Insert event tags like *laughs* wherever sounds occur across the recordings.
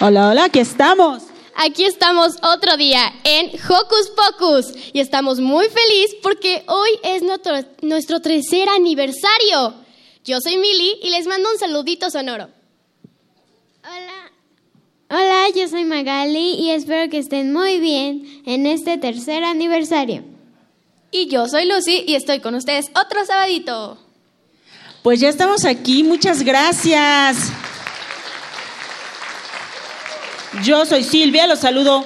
Hola, hola, aquí estamos. Aquí estamos otro día en Hocus Pocus y estamos muy felices porque hoy es nuestro, nuestro tercer aniversario. Yo soy Mili y les mando un saludito sonoro. Hola. Hola, yo soy Magali y espero que estén muy bien en este tercer aniversario. Y yo soy Lucy y estoy con ustedes otro sabadito. Pues ya estamos aquí, muchas gracias. Yo soy Silvia, los saludo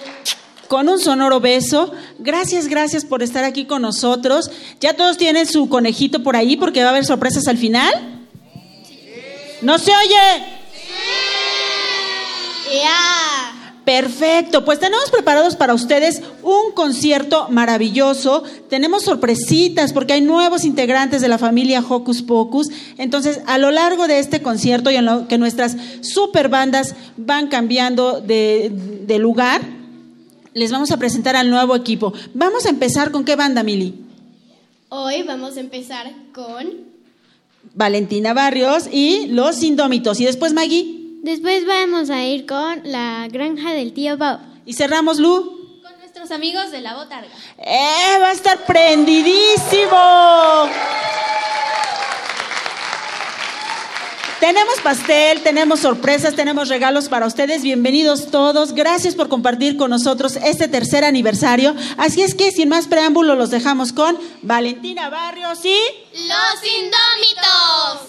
con un sonoro beso. Gracias, gracias por estar aquí con nosotros. ¿Ya todos tienen su conejito por ahí porque va a haber sorpresas al final? ¿No se oye? Ya. Perfecto, pues tenemos preparados para ustedes un concierto maravilloso. Tenemos sorpresitas porque hay nuevos integrantes de la familia Hocus Pocus. Entonces, a lo largo de este concierto y en lo que nuestras super bandas van cambiando de, de lugar, les vamos a presentar al nuevo equipo. Vamos a empezar con qué banda, Mili? Hoy vamos a empezar con Valentina Barrios y Los Indómitos. Y después, Maggie. Después vamos a ir con la granja del tío Bob. Y cerramos, Lu. Con nuestros amigos de la botarga. ¡Eh! Va a estar prendidísimo. Tenemos pastel, tenemos sorpresas, tenemos regalos para ustedes. Bienvenidos todos. Gracias por compartir con nosotros este tercer aniversario. Así es que, sin más preámbulo, los dejamos con Valentina Barrios y... Los Indómitos.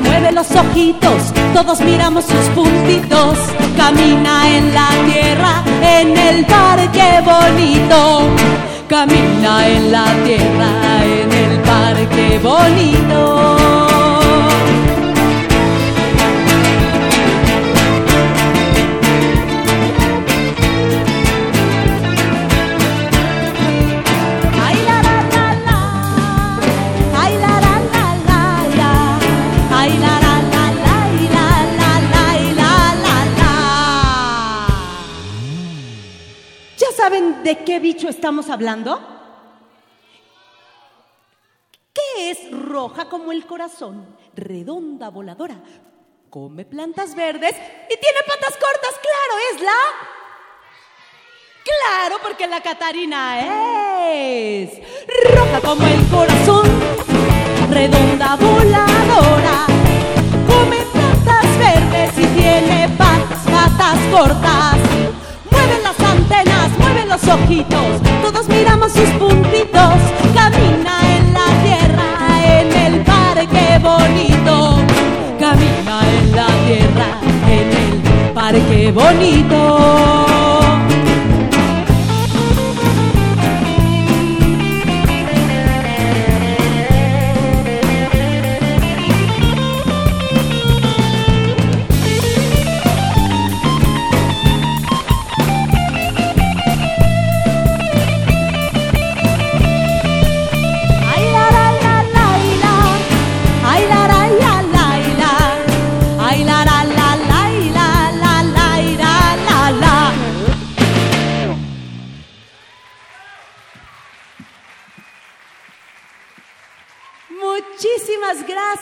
Mueve los ojitos, todos miramos sus puntitos. Camina en la tierra, en el parque bonito. Camina en la tierra, en el parque bonito. De qué bicho estamos hablando? ¿Qué es roja como el corazón, redonda, voladora? Come plantas verdes y tiene patas cortas, claro, es la... Claro, porque la Catarina es roja como el corazón, redonda, voladora. Come plantas verdes y tiene patas, patas cortas. Mueve las antenas, ojitos, todos miramos sus puntitos, camina en la tierra, en el parque bonito, camina en la tierra, en el parque bonito.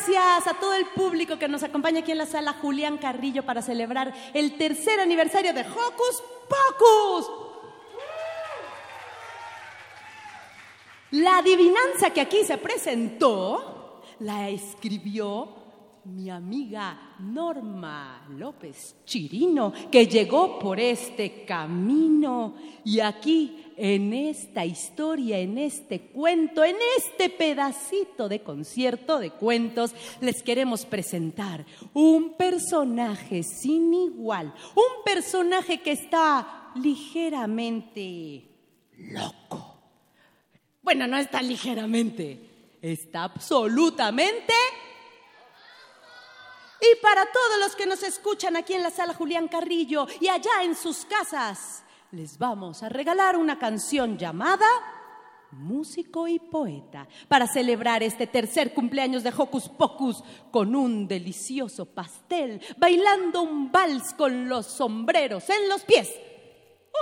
Gracias a todo el público que nos acompaña aquí en la sala Julián Carrillo para celebrar el tercer aniversario de Hocus Pocus. La adivinanza que aquí se presentó la escribió mi amiga Norma López Chirino, que llegó por este camino y aquí en esta historia, en este cuento, en este pedacito de concierto de cuentos, les queremos presentar un personaje sin igual, un personaje que está ligeramente loco. Bueno, no está ligeramente, está absolutamente. Y para todos los que nos escuchan aquí en la sala Julián Carrillo y allá en sus casas, les vamos a regalar una canción llamada Músico y Poeta para celebrar este tercer cumpleaños de Hocus Pocus con un delicioso pastel, bailando un vals con los sombreros en los pies.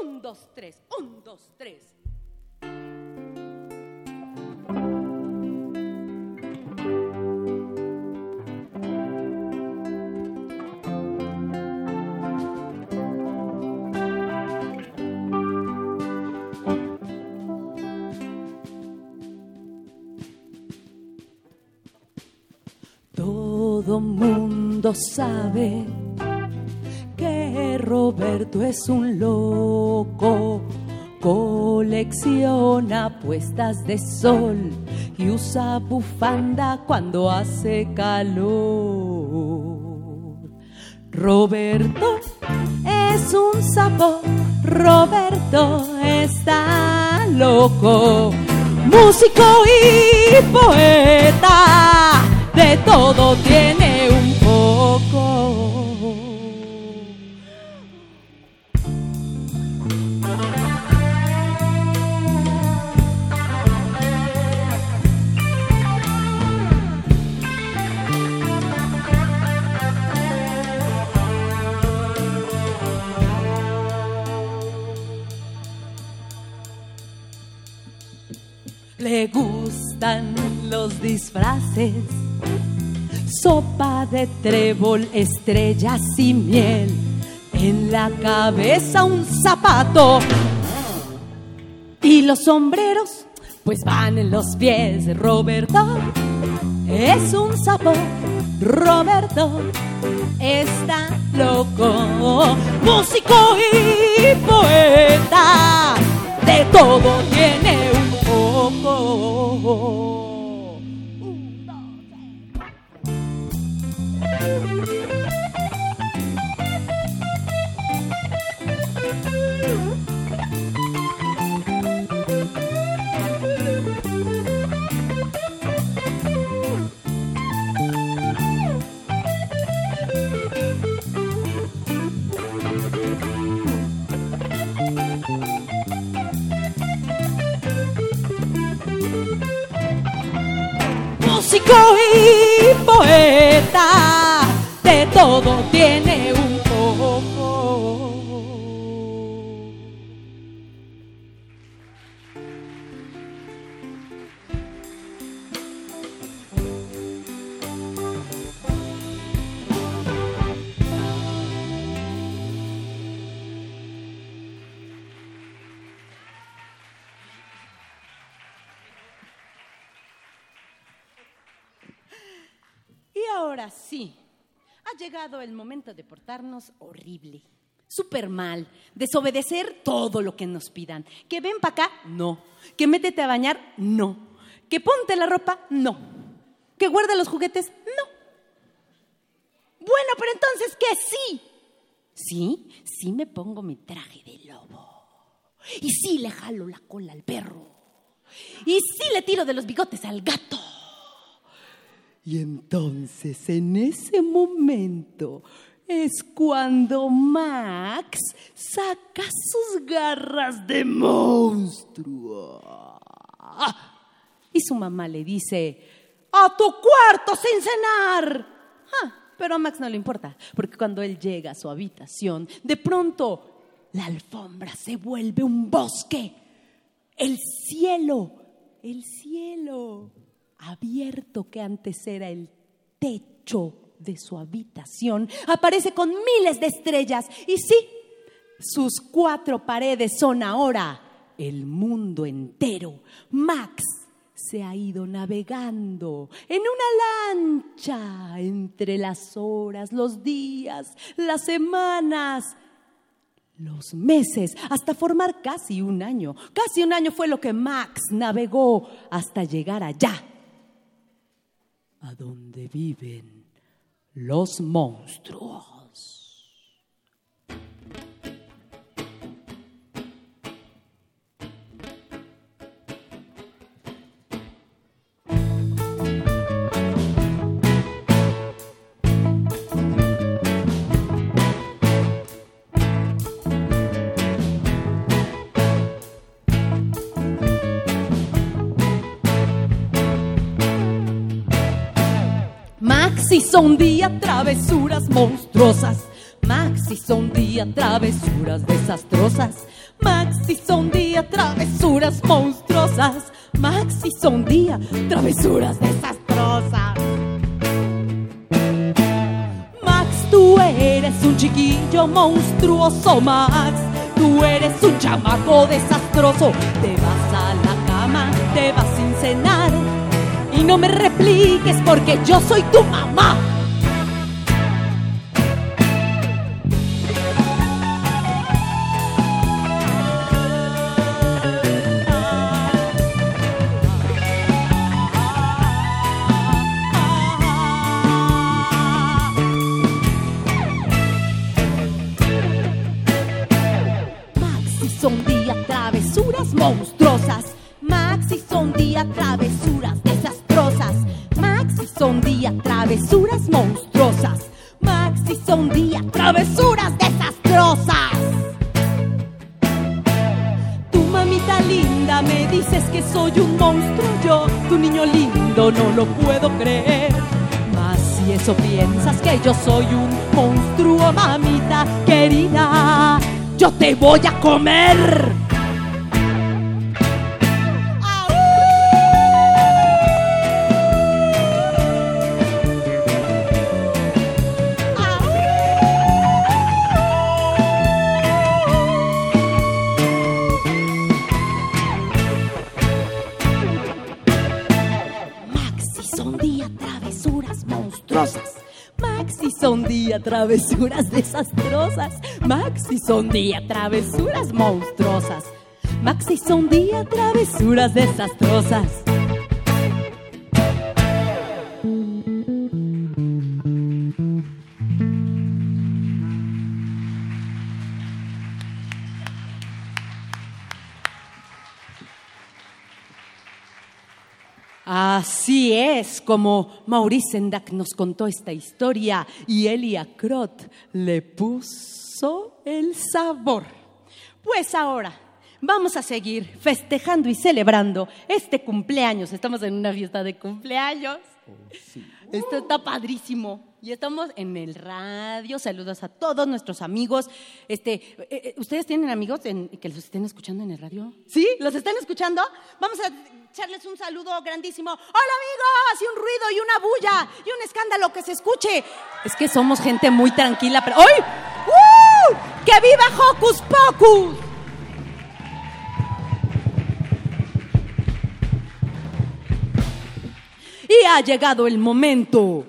Un, dos, tres, un, dos, tres. Todo mundo sabe que Roberto es un loco, colecciona puestas de sol y usa bufanda cuando hace calor. Roberto es un sapo, Roberto está loco, músico y poeta, de todo tiene un poco. Le gustan los disfraces, sopa de trébol, estrellas y miel, en la cabeza un zapato y los sombreros pues van en los pies. Roberto es un sapo, Roberto está loco, músico y poeta, de todo tiene un poco. Músico poeta, de todo tiene un ahora sí, ha llegado el momento de portarnos horrible, súper mal, desobedecer todo lo que nos pidan. Que ven para acá, no. Que métete a bañar, no. Que ponte la ropa, no. Que guarde los juguetes, no. Bueno, pero entonces que sí. Sí, sí me pongo mi traje de lobo. Y sí le jalo la cola al perro. Y sí le tiro de los bigotes al gato. Y entonces en ese momento es cuando Max saca sus garras de monstruo. Y su mamá le dice, a tu cuarto sin cenar. Ah, pero a Max no le importa, porque cuando él llega a su habitación, de pronto la alfombra se vuelve un bosque. El cielo, el cielo abierto que antes era el techo de su habitación, aparece con miles de estrellas. Y sí, sus cuatro paredes son ahora el mundo entero. Max se ha ido navegando en una lancha entre las horas, los días, las semanas, los meses, hasta formar casi un año. Casi un año fue lo que Max navegó hasta llegar allá, a donde viven los monstruos. Un día travesuras monstruosas. Max hizo un día travesuras desastrosas. Max hizo un día travesuras monstruosas. Max hizo un día travesuras desastrosas. Max, tú eres un chiquillo monstruoso, Max. Tú eres un chamaco desastroso. Te vas a la cama, te vas sin cenar. Y no me repliques porque yo soy tu mamá. Eso piensas que yo soy un monstruo, mamita querida, yo te voy a comer. Travesuras desastrosas. Max hizo un día travesuras monstruosas. Max hizo un día travesuras desastrosas. Como Maurice Sendak nos contó esta historia y Elia Crot le puso el sabor. Pues ahora vamos a seguir festejando y celebrando este cumpleaños. Estamos en una fiesta de cumpleaños. Esto está padrísimo. Y estamos en el radio. Saludos a todos nuestros amigos. Este, eh, eh, ¿Ustedes tienen amigos en- que los estén escuchando en el radio? ¿Sí? ¿Los están escuchando? Vamos a echarles un saludo grandísimo. ¡Hola amigos! Y un ruido y una bulla y un escándalo que se escuche. Es que somos gente muy tranquila, pero ¡ay! ¡Uh! ¡Que viva Hocus Pocus! Ha llegado el momento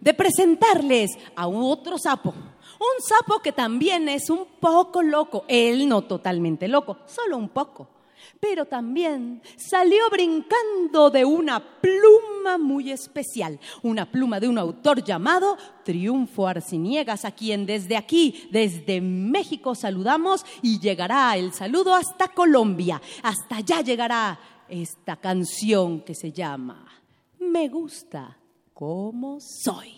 de presentarles a otro sapo. Un sapo que también es un poco loco. Él no totalmente loco, solo un poco. pero también salió brincando de una pluma muy especial, una pluma de un autor llamado Triunfo Arciniegas, a quien desde aquí, desde México saludamos y llegará el saludo hasta Colombia. Hasta allá llegará esta canción que se llama Me gusta como soy.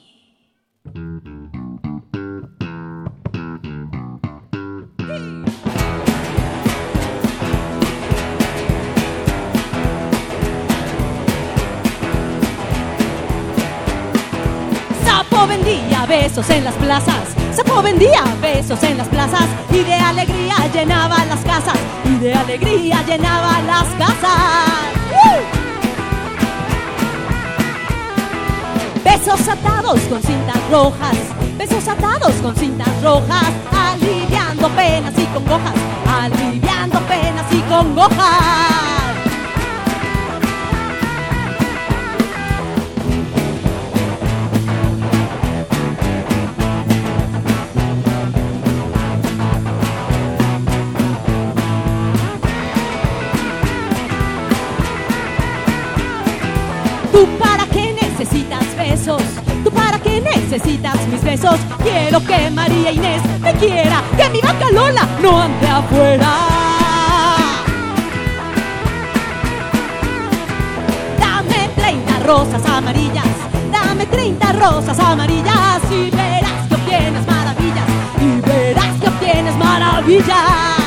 Sapo vendía besos en las plazas, Sapo vendía besos en las plazas y de alegría llenaba las casas, y de alegría llenaba las casas. ¡Uh! Besos atados con cintas rojas, besos atados con cintas rojas, aliviando penas y congojas, aliviando penas y congojas. Necesitas besos? ¿Tú para qué necesitas mis besos? Quiero que María Inés me quiera, que mi vaca Lola no ande afuera. Dame 30 rosas amarillas, dame 30 rosas amarillas y verás que obtienes maravillas, y verás que obtienes maravillas.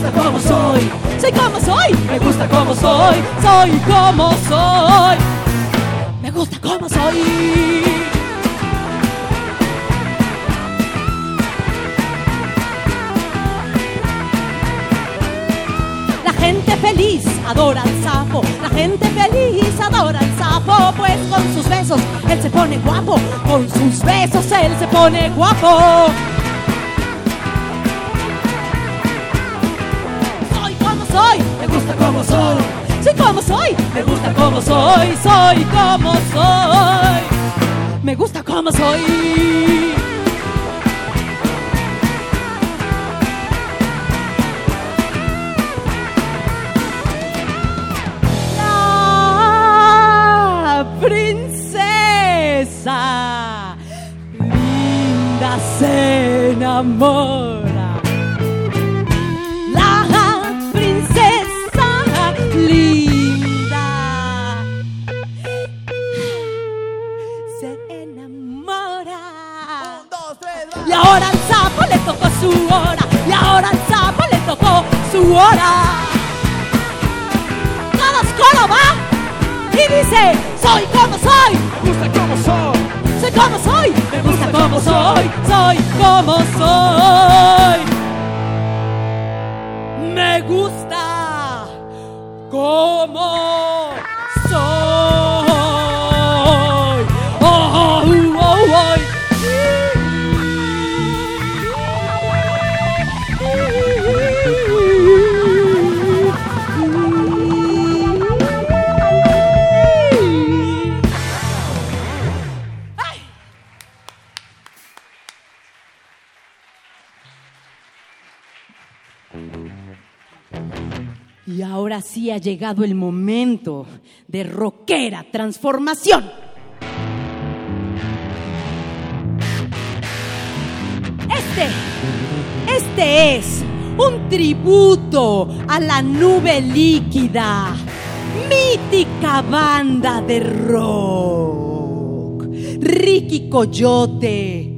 Gusta como soy. Soy como soy, me gusta como soy. Soy como soy, me gusta como soy. La gente feliz adora al sapo, la gente feliz adora al sapo, pues con sus besos él se pone guapo, con sus besos él se pone guapo. Soy me gusta como soy. Soy como soy, me gusta como soy. Soy como soy, me gusta como soy. Princesa linda se enamora. Su hora. Y ahora al sapo le tocó su hora. Todos coro va y dice, soy como soy. Me gusta como soy. Soy como soy. Me gusta como soy. Soy como soy. Me gusta como ahora sí ha llegado el momento de rockera transformación. Este, este es un tributo a la nube líquida, mítica banda de rock. Ricky Coyote,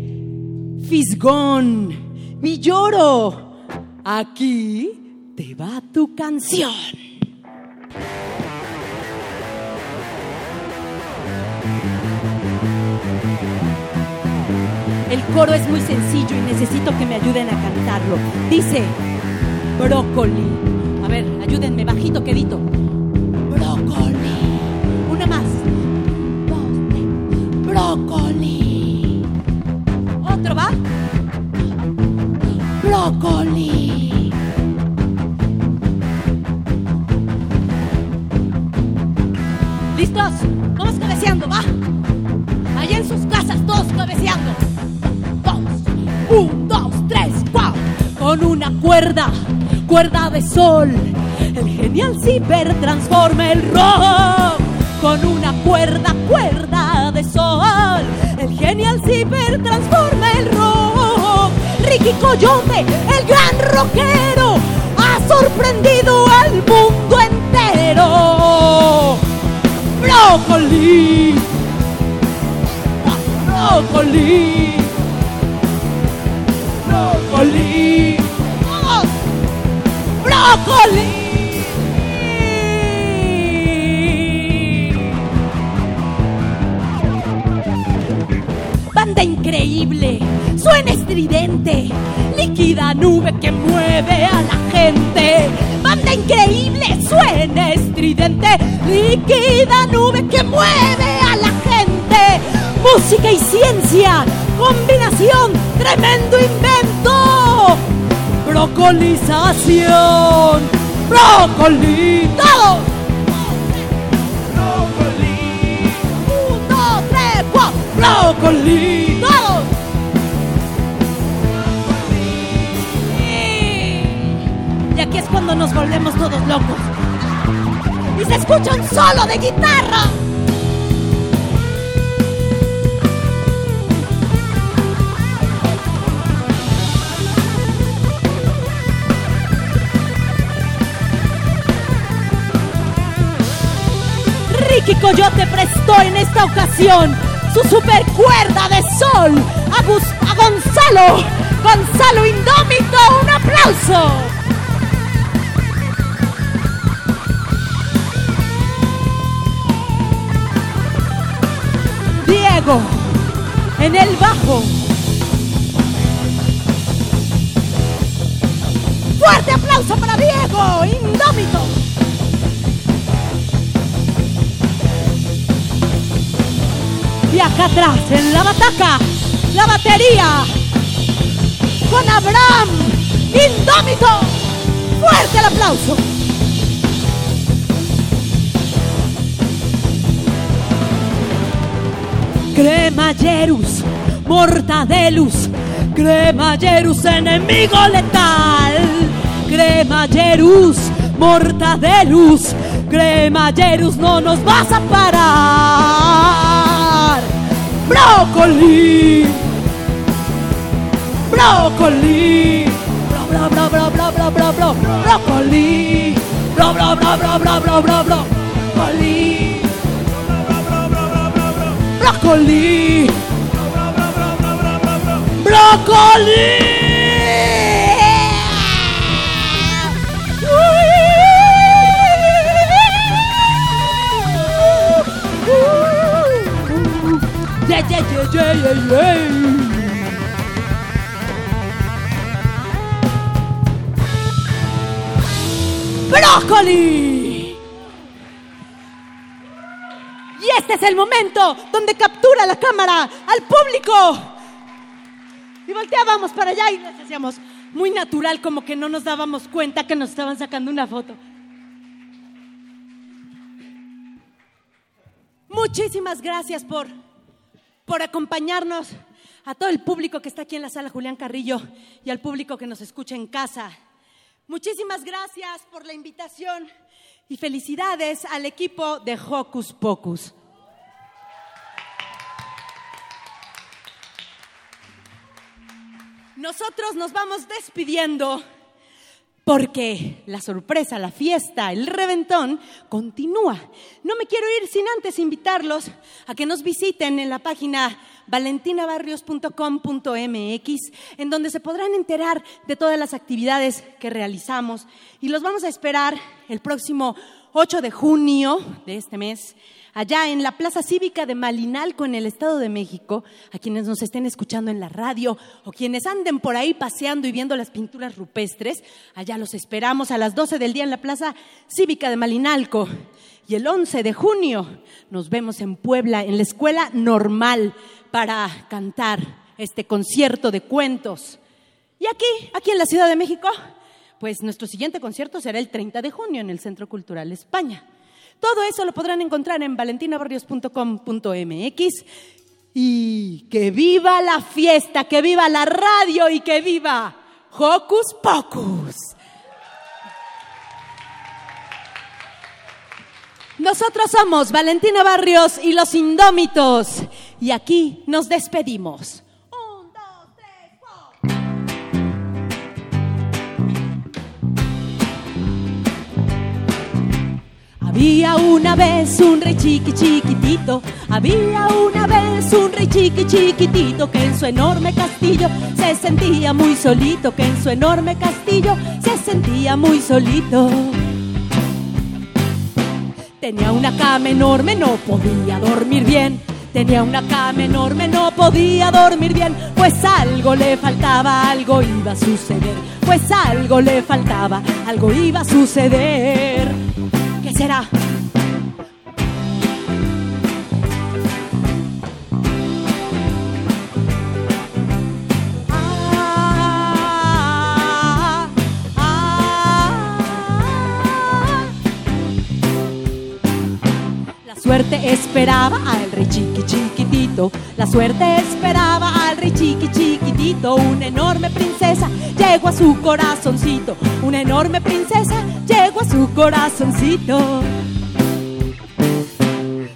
Fisgón, Villoro. Aquí te va tu canción. El coro es muy sencillo y necesito que me ayuden a cantarlo. Dice, brócoli. A ver, ayúdenme, bajito, quedito. Brócoli. Una más. Dos. Brócoli. Otro va. Brócoli. Vamos cabeceando, va. Allá en sus casas, todos cabeceando. Dos, un, dos, una cuerda, cuerda de sol. El genial ciber transforma el rock con una cuerda, cuerda de sol. El genial ciber transforma el rock. Ricky Coyote, el gran rockero, ha sorprendido al mundo entero. Brócoli, brócoli, brócoli, brócoli. Banda increíble, suena estridente, líquida nube que mueve a la gente. Banda increíble, suena estridente, líquida nube que mueve a la gente. Música y ciencia, combinación, tremendo invento. Brocolización, brócoli, todos. Brócoli, un, dos, tres, cuatro, brócoli. Aquí es cuando nos volvemos todos locos. Y se escucha un solo de guitarra. Ricky Coyote prestó en esta ocasión su super cuerda de sol a, a Gonzalo. Gonzalo Indómito, un aplauso. Diego, en el bajo. Fuerte aplauso para Diego, Indómito. Y acá atrás, en la bataca, la batería. Con Abraham, indómito. Fuerte el aplauso. cremallerus, mortadelus, cremallerus, enemigo letal. Cremallerus, mortadelus, cremallerus, no nos vas a parar. Brócoli, brócoli, bro, bro, bro, bro, bro, bro, bro, brócoli, bro, bro, bro, bro, bro, bro, bro, brócoli. Brócoli. Brócoli. Yeah, es el momento donde captura la cámara al público. Y volteábamos para allá y les hacíamos muy natural, como que no nos dábamos cuenta que nos estaban sacando una foto. Muchísimas gracias por, por acompañarnos, a todo el público que está aquí en la sala Julián Carrillo y al público que nos escucha en casa. Muchísimas gracias por la invitación y felicidades al equipo de Hocus Pocus. Nosotros nos vamos despidiendo porque la sorpresa, la fiesta, el reventón continúa. No me quiero ir sin antes invitarlos a que nos visiten en la página valentinabarrios.com.mx, en donde se podrán enterar de todas las actividades que realizamos. Y los vamos a esperar el próximo 8 de junio de este mes, allá en la Plaza Cívica de Malinalco, en el Estado de México, a quienes nos estén escuchando en la radio o quienes anden por ahí paseando y viendo las pinturas rupestres, allá los esperamos a las 12 del día en la Plaza Cívica de Malinalco. Y el 11 de junio nos vemos en Puebla, en la Escuela Normal, para cantar este concierto de cuentos. Y aquí, aquí en la Ciudad de México, pues nuestro siguiente concierto será el 30 de junio en el Centro Cultural España. Todo eso lo podrán encontrar en valentinabarrios.com.mx. Y que viva la fiesta, que viva la radio y que viva Hocus Pocus. Nosotros somos Valentina Barrios y los Indómitos. Y aquí nos despedimos. Había una vez un rey chiqui chiquitito, había una vez un rey chiqui chiquitito que en su enorme castillo se sentía muy solito, que en su enorme castillo se sentía muy solito. Tenía una cama enorme, no podía dormir bien. Tenía una cama enorme, no podía dormir bien, pues algo le faltaba, algo iba a suceder, pues algo le faltaba, algo iba a suceder. ¿Qué será? Suerte esperaba al rey chiqui chiquitito, la suerte esperaba al rey chiqui chiquitito, una enorme princesa llegó a su corazoncito, una enorme princesa llegó a su corazoncito.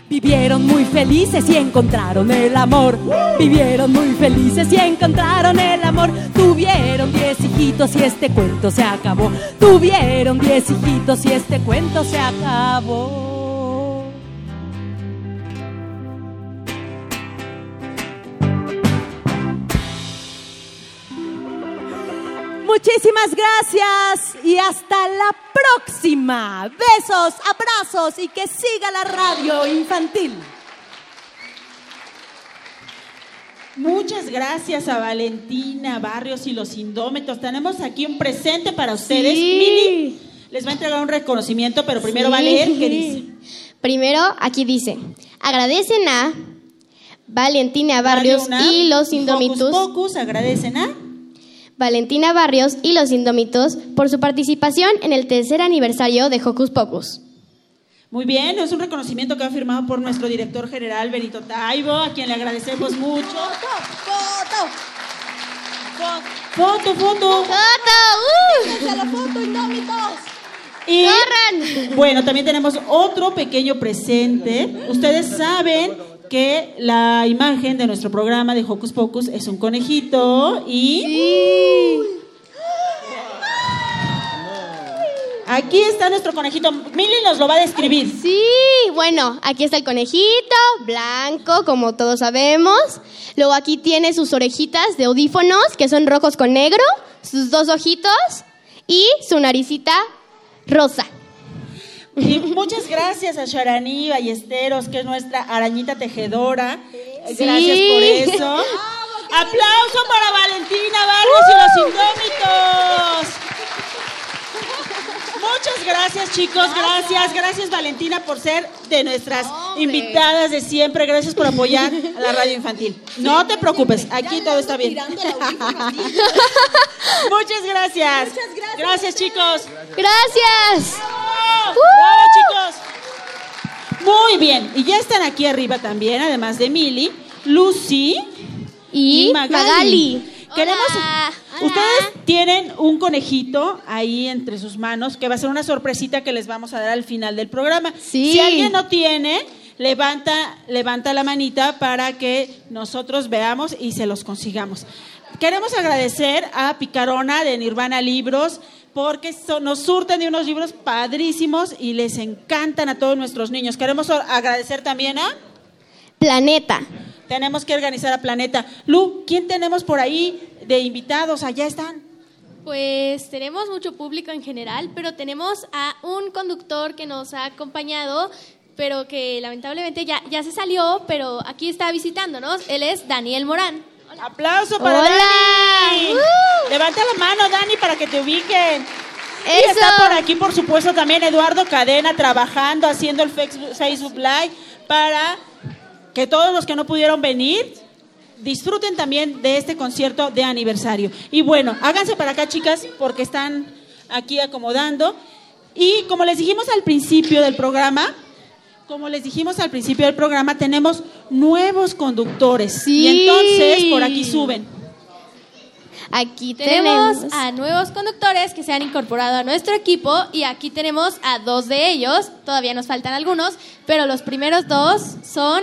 Vivieron muy felices y encontraron el amor. Vivieron muy felices y encontraron el amor. Tuvieron diez hijitos y este cuento se acabó. Tuvieron diez hijitos y este cuento se acabó. Muchísimas gracias y hasta la próxima. Besos, abrazos y que siga la radio infantil. Muchas gracias a Valentina Barrios y los Indómetros. Tenemos aquí un presente para ustedes. Sí. Mili les va a entregar un reconocimiento, pero primero va a leer qué dice. Primero, aquí dice, agradecen a Valentina Barrios y los Indómitos. Agradecen a Valentina Barrios y los Indómitos por su participación en el tercer aniversario de Hocus Pocus. Muy bien, es un reconocimiento que ha firmado por nuestro director general Benito Taibo, a quien le agradecemos mucho. ¡Foto! ¡Foto, foto! ¡Foto! Y ¡Corran! bueno, también tenemos otro pequeño presente. Ustedes saben que la imagen de nuestro programa de Hocus Pocus es un conejito y aquí está nuestro conejito. Mili nos lo va a describir. Sí, bueno, aquí está el conejito, blanco, como todos sabemos. Luego aquí tiene sus orejitas de audífonos, que son rojos con negro, sus dos ojitos y su naricita rosa. Y muchas gracias a Sharani Ballesteros, que es nuestra arañita tejedora. Gracias por eso. Aplauso para Valentina Barrios y los Indómitos. Muchas gracias, chicos. Gracias, gracias, Valentina, por ser de nuestras invitadas de siempre. Gracias por apoyar a la radio infantil. No te preocupes, aquí todo está bien. *laughs* Muchas gracias. Gracias, chicos. Gracias. ¡Bravo! ¡Bravo, chicos! Muy bien, y ya están aquí arriba también, además de Mili, Lucy Y, y Magali. Magali. Queremos, Hola. ustedes tienen un conejito ahí entre sus manos que va a ser una sorpresita que les vamos a dar al final del programa. Sí. Si alguien no tiene, levanta, levanta la manita para que nosotros veamos y se los consigamos. Queremos agradecer a Picarona de Nirvana Libros porque so- nos surten de unos libros padrísimos y les encantan a todos nuestros niños. Queremos agradecer también a... Planeta. Tenemos que organizar a Planeta. Lu, ¿quién tenemos por ahí de invitados? Allá están. Pues tenemos mucho público en general, pero tenemos a un conductor que nos ha acompañado, pero que lamentablemente ya, ya se salió, pero aquí está visitándonos. Él es Daniel Morán. Aplauso para Hola. Dani. ¡Uh! Levanta la mano, Dani, para que te ubiquen. Y Eso. está por aquí, por supuesto, también Eduardo Cadena trabajando, haciendo el Facebook Live para que todos los que no pudieron venir disfruten también de este concierto de aniversario. Y bueno, háganse para acá, chicas, porque están aquí acomodando. Y como les dijimos al principio del programa, como les dijimos al principio del programa, tenemos nuevos conductores. Sí. Y entonces por aquí suben. Aquí Tenemos tenemos, a nuevos conductores que se han incorporado a nuestro equipo y aquí tenemos a dos de ellos. Todavía nos faltan algunos, pero los primeros dos son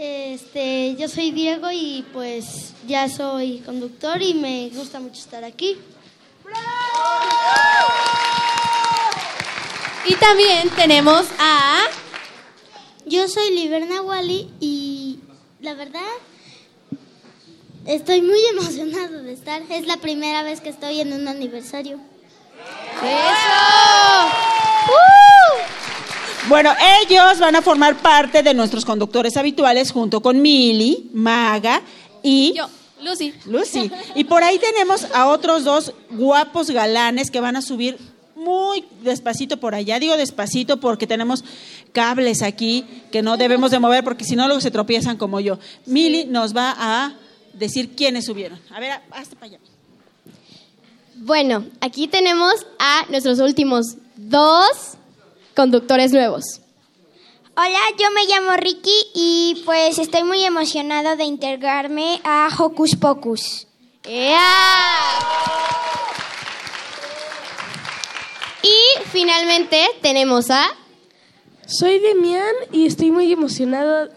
Este, yo soy Diego y pues ya soy conductor y me gusta mucho estar aquí. y también tenemos a Yo soy Liberna Wally y la verdad estoy muy *laughs* emocionado de estar. Es la primera vez que estoy en un aniversario. Bueno, ellos van a formar parte de nuestros conductores habituales junto con Mili, Maga y yo, Lucy. Lucy. *laughs* Y por ahí tenemos a otros dos guapos galanes que van a subir muy despacito por allá. Digo despacito porque tenemos cables aquí que no debemos de mover porque si no luego se tropiezan como yo. Mili nos va a decir quiénes subieron. A ver, hasta para allá. bueno, aquí tenemos a nuestros últimos dos conductores nuevos. Hola, yo me llamo Ricky y pues estoy muy emocionado de integrarme a Hocus Pocus. Y finalmente tenemos a Soy Demian y estoy muy emocionado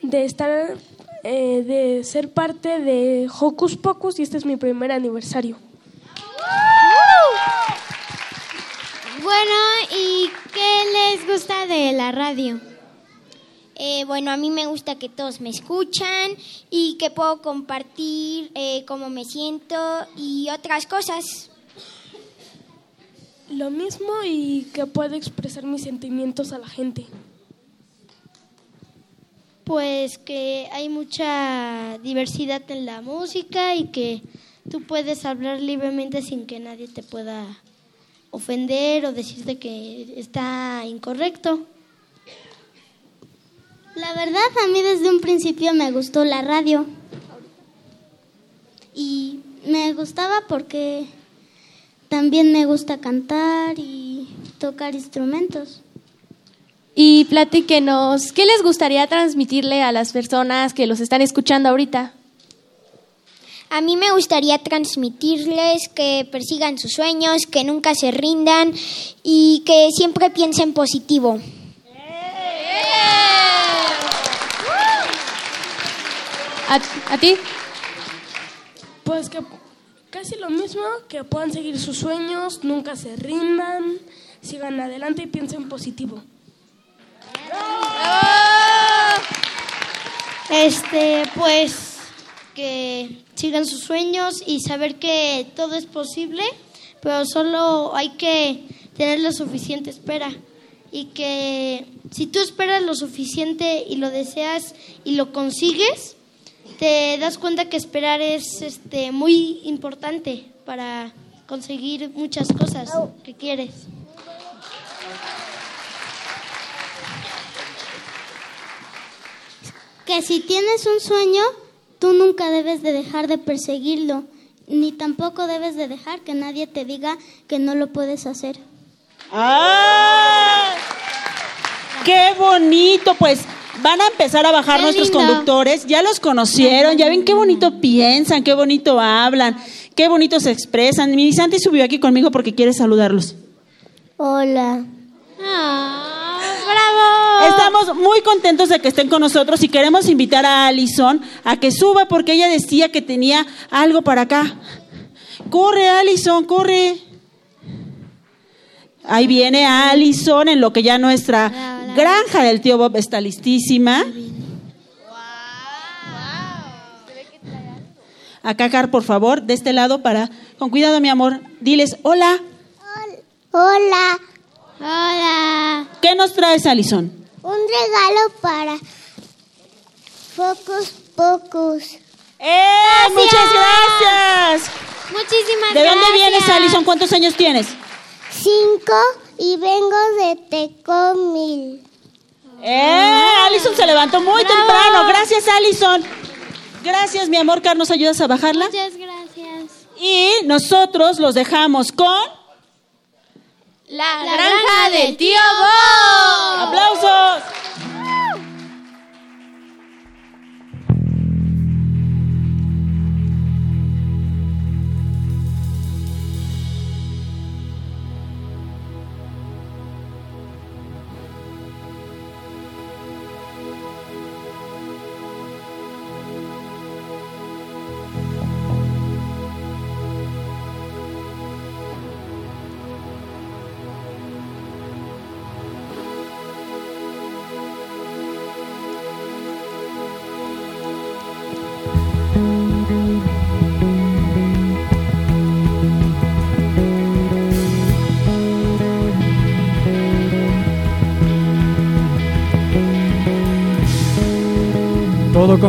de estar, eh, de ser parte de Hocus Pocus y este es mi primer aniversario. Bueno, ¿y qué les gusta de la radio? Eh, bueno, a mí me gusta que todos me escuchan y que puedo compartir eh, cómo me siento y otras cosas. Lo mismo y que puedo expresar mis sentimientos a la gente. Pues que hay mucha diversidad en la música y que tú puedes hablar libremente sin que nadie te pueda ofender o decirte que está incorrecto. La verdad, a mí desde un principio me gustó la radio. Y me gustaba porque también me gusta cantar y tocar instrumentos. Y platíquenos, ¿qué les gustaría transmitirle a las personas que los están escuchando ahorita? A mí me gustaría transmitirles que persigan sus sueños, que nunca se rindan y que siempre piensen positivo. ¿A, a ti? Pues que casi lo mismo, que puedan seguir sus sueños, nunca se rindan, sigan adelante y piensen positivo. Este, pues que sigan sus sueños y saber que todo es posible, pero solo hay que tener la suficiente espera y que si tú esperas lo suficiente y lo deseas y lo consigues, te das cuenta que esperar es este muy importante para conseguir muchas cosas que quieres. Que si tienes un sueño, tú nunca debes de dejar de perseguirlo, ni tampoco debes de dejar que nadie te diga que no lo puedes hacer. ¡Ah! ¡Qué bonito! Pues van a empezar a bajar Qué nuestros lindo. conductores. Ya los conocieron, ya ven qué bonito piensan, qué bonito hablan, qué bonito se expresan. Mi Santi subió aquí conmigo porque quiere saludarlos. Hola. Estamos muy contentos de que estén con nosotros y queremos invitar a Alison a que suba porque ella decía que tenía algo para acá. Corre, Alison, corre. Ahí viene Alison en lo que ya nuestra granja del tío Bob está listísima. Acá, Car, por favor, de este lado para... Con cuidado, mi amor. Diles, hola. Hola. Hola. ¿Qué nos traes, Alison? Un regalo para Focus Pocus. ¡Eh! ¡Muchas gracias! Muchísimas ¿De dónde vienes, Alison? ¿Cuántos años tienes? Cinco y vengo de Tecomil. ¡Eh! Alison se levantó muy temprano. Gracias, Alison. Gracias, mi amor. Car, ¿nos ayudas a bajarla? Muchas gracias. Y nosotros los dejamos con... La, granja del tío Bob. ¡Aplausos!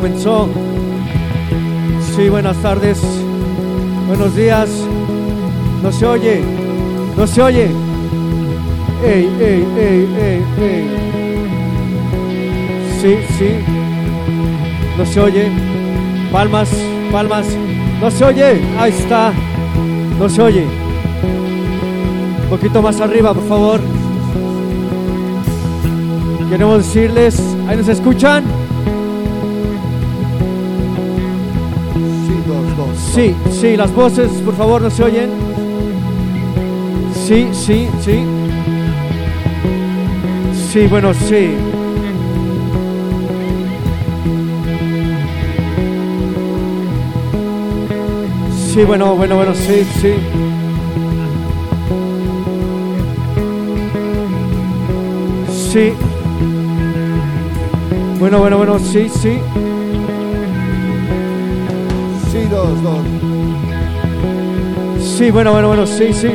Comenzó. Sí, buenas tardes. Buenos días. No se oye. No se oye. Ey, ey, ey, ey, ey. Sí, sí. No se oye. Palmas, palmas. No se oye. Ahí está. No se oye. Un poquito más arriba, por favor. Queremos decirles, ¿ahí nos escuchan? Sí, sí, las voces, por favor, no se oyen. Sí, sí, sí. Sí, bueno, sí. Sí, bueno, bueno, bueno, sí, sí. Sí. Bueno, bueno, bueno, sí, sí. Sí. Sí, bueno, bueno, bueno, sí, sí.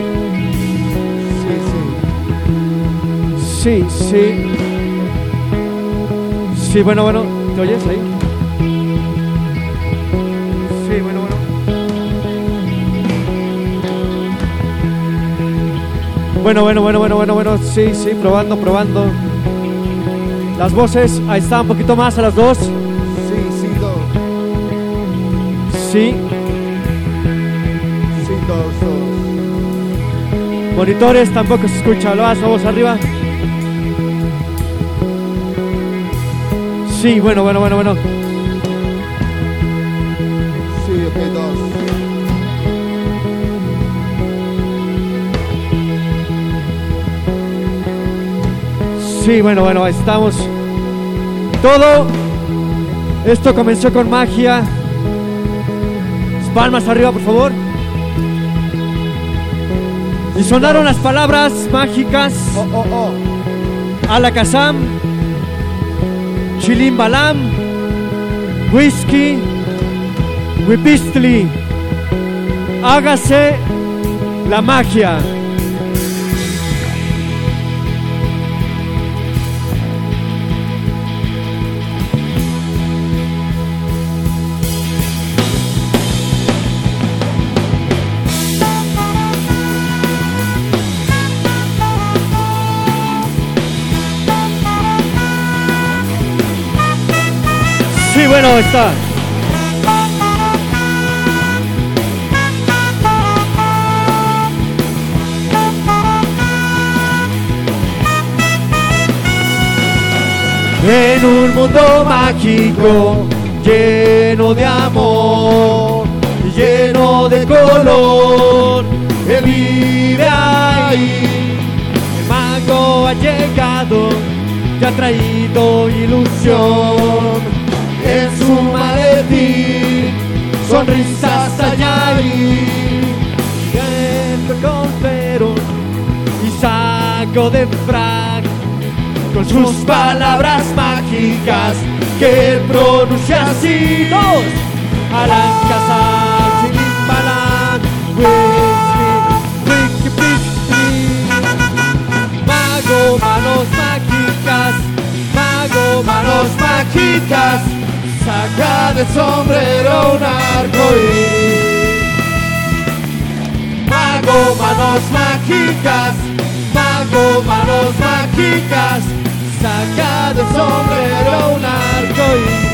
Sí, sí. Sí, bueno, bueno. ¿Te oyes ahí? Sí, bueno, bueno. Bueno, bueno, bueno, bueno, bueno, bueno. Sí, sí, probando, probando. Las voces, ahí está, un poquito más a las dos. Sí, sí, dos. Sí. Sí, Monitores, tampoco se escucha. Lo vas, vamos arriba. Sí, bueno, bueno, bueno, bueno. Sí, ok, dos. Sí, bueno, bueno, ahí estamos. Todo esto comenzó con magia. Palmas arriba, por favor. Y sonaron las palabras mágicas. Oh, oh, oh. Alakazam, Chilimbalam, Whisky, Wipistli. Hágase la magia. Sí, bueno, está. En un mundo mágico, lleno de amor, lleno de color, él vive ahí. El mago ha llegado, te ha traído ilusión en su maletín, sonrisas ahí. Entro con Perón y saco de frac con sus palabras mágicas que pronuncia así. Dos, Alancazar, Silimbalan, Whisky, Wiki, Whisky. Mago, manos mágicas, mago, manos mágicas, saca del sombrero un arco Mago, manos mágicas, mago, manos mágicas, saca del sombrero un arco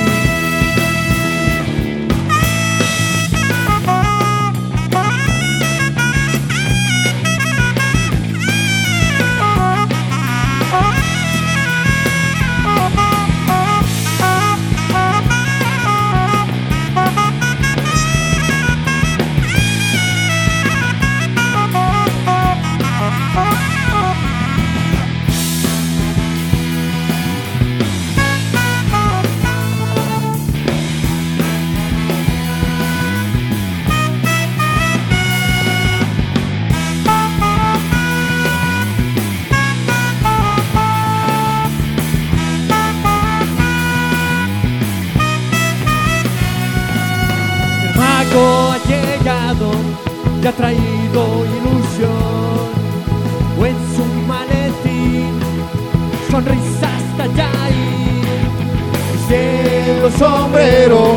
sombrero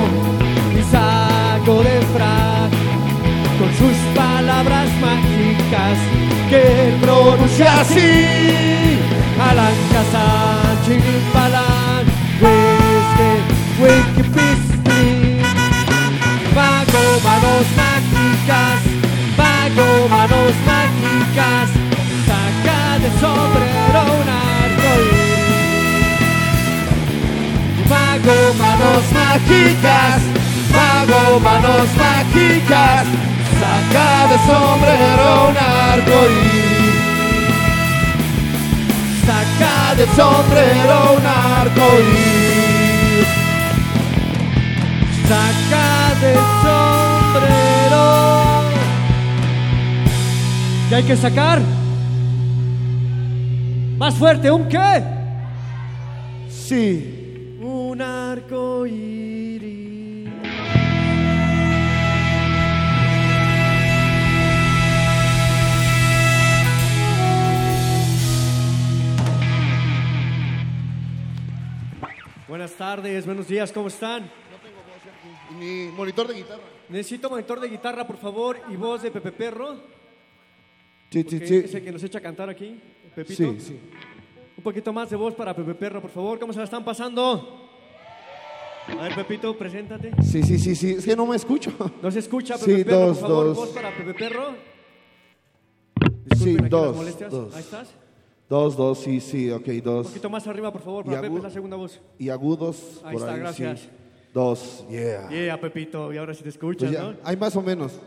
y saco de frac con sus palabras mágicas que pronuncia así. Alan Chimpalan, Whisky, Wiki Pistri. Vago manos mágicas, vago manos mágicas, Vago manos mágicas, vago manos mágicas, saca de sombrero un arcoíris. Saca de sombrero un arcoíris. Saca de sombrero. ¿Qué hay que sacar? Más fuerte, ¿un qué? Sí. Buenos días, ¿cómo están? Ni monitor de guitarra. Necesito monitor de guitarra, por favor, y voz de Pepe Perro. Sí, sí, sí. Es el que nos echa a cantar aquí, Pepito. Sí, sí. Un poquito más de voz para Pepe Perro, por favor. ¿Cómo se la están pasando? A ver, Pepito, preséntate. Sí, sí, sí, sí. Es que no me escucho. ¿No se escucha, Pepe Sí, Perro, dos, por favor? dos. Voz para Pepe Perro. Sí, Disculpen aquí las dos, molestias. dos. Ahí estás. Dos, dos, sí, sí, ok, Un dos. poquito más arriba, por favor, para Pepe, la segunda voz. Y agudos. Ahí por está, ahí, gracias. sí. Dos, yeah. Yeah, Pepito, y ahora sí te escuchas, Pues ya, ¿no? Hay más o menos.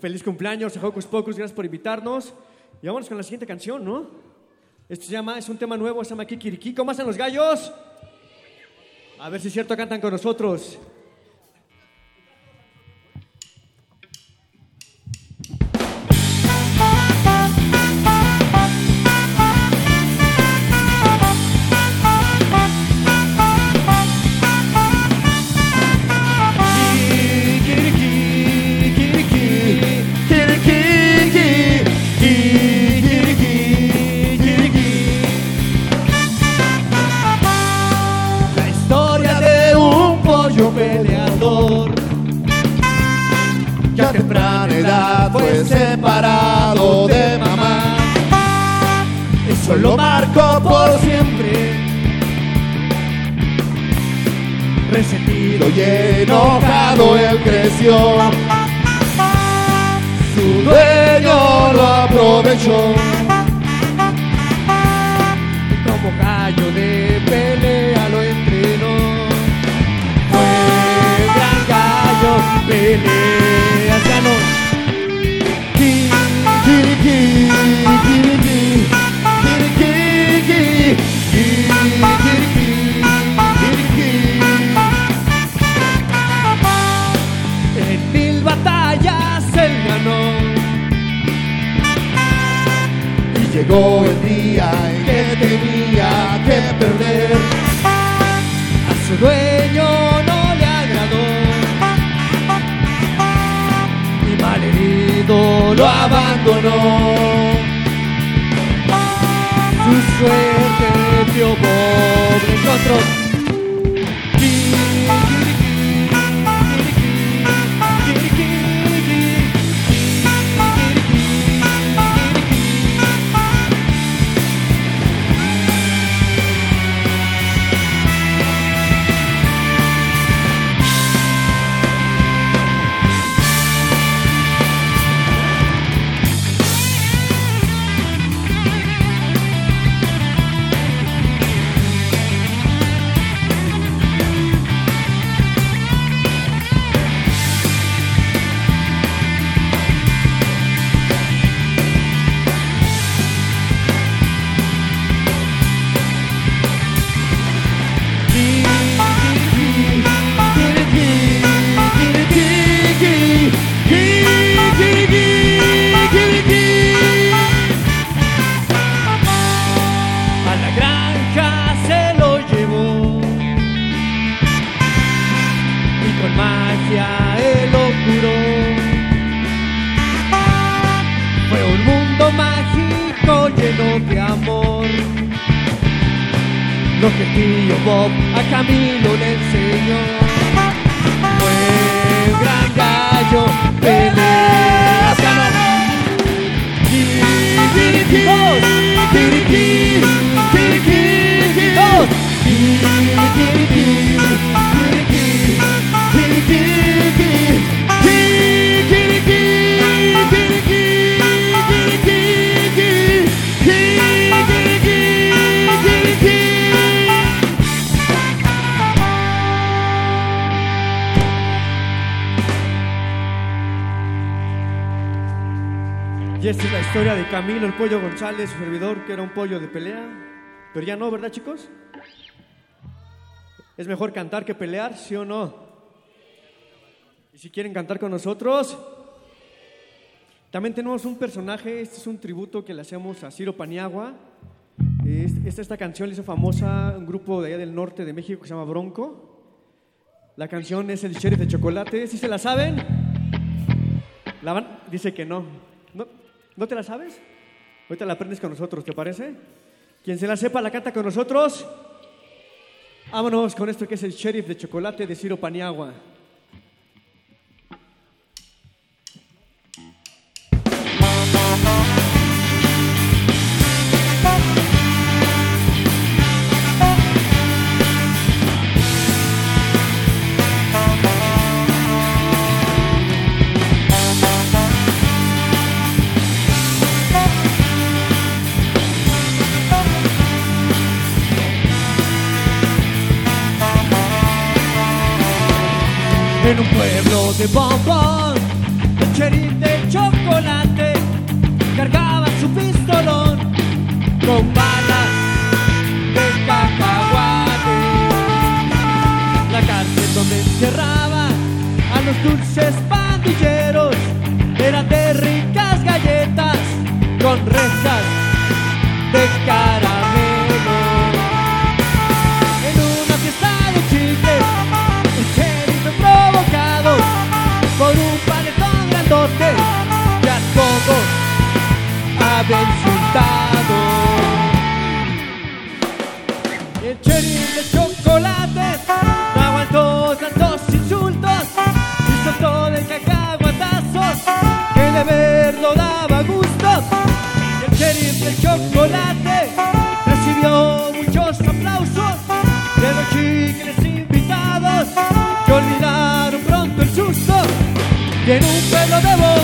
Feliz cumpleaños, a Hocus Pocus, gracias por invitarnos. Y vámonos con la siguiente canción, ¿no? Esto se llama, es un tema nuevo, se llama Kikiriki. ¿Cómo hacen los gallos? A ver si es cierto, cantan con nosotros. Temprana edad fue separado de mamá. Eso lo marcó por siempre. Resentido y enojado él creció. Su dueño lo aprovechó. Y como gallo de pelea lo entrenó. Fue gran gallo, peleas en mil batallas él ganó y llegó el día en que tenía que perder a su dueño. lo abandonó. Su suerte dio pobres otros González, su servidor, que era un pollo de pelea. Pero ya no, ¿verdad, chicos? Es mejor cantar que pelear, ¿sí o no? Y si quieren cantar con nosotros, también tenemos un personaje, este es un tributo que le hacemos a Ciro Paniagua. Es- Esta, esta canción le hizo famosa un grupo de allá del norte de México que se llama Bronco. La canción es El Sheriff de Chocolate. ¿Sí se la saben? La van- Dice que no. no. ¿No te la sabes? Ahorita la aprendes con nosotros, ¿te parece? Quien se la sepa la canta con nosotros. Vámonos con esto que es el Sheriff de Chocolate de Ciro Paniagua. En un pueblo de bombón, el sheriff de chocolate cargaba su pistolón con balas de cacahuate. La cárcel donde encerraba a los dulces Y el sheriff de chocolate no aguantó tantos insultos y soltó de cacahuatazos que de verlo daba gusto. Y el sheriff de chocolate recibió muchos aplausos de los chicles invitados que olvidaron pronto el susto. Y en un pueblo de bombón,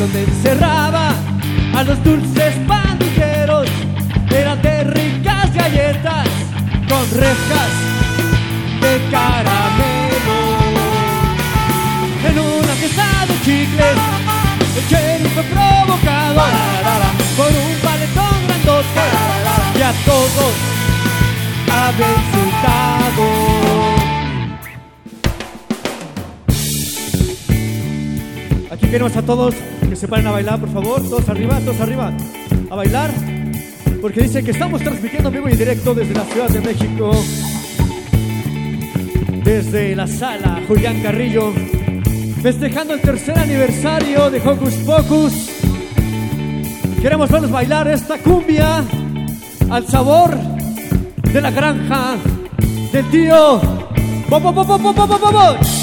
donde encerraba a los dulces pandilleros era de ricas galletas con rejas de caramelo. En una fiesta de chicles el sheriff fue provocado por un paletón grandote y a todos había insultado. Aquí queremos a todos que se paren a bailar, por favor. Todos arriba, todos arriba. A bailar. Porque dice que estamos transmitiendo en vivo y directo desde la Ciudad de México. Desde la sala Julián Carrillo festejando el tercer aniversario de Hocus Pocus. Queremos verlos bailar esta cumbia al sabor de la granja del tío. Bo, bo, bo, bo, bo,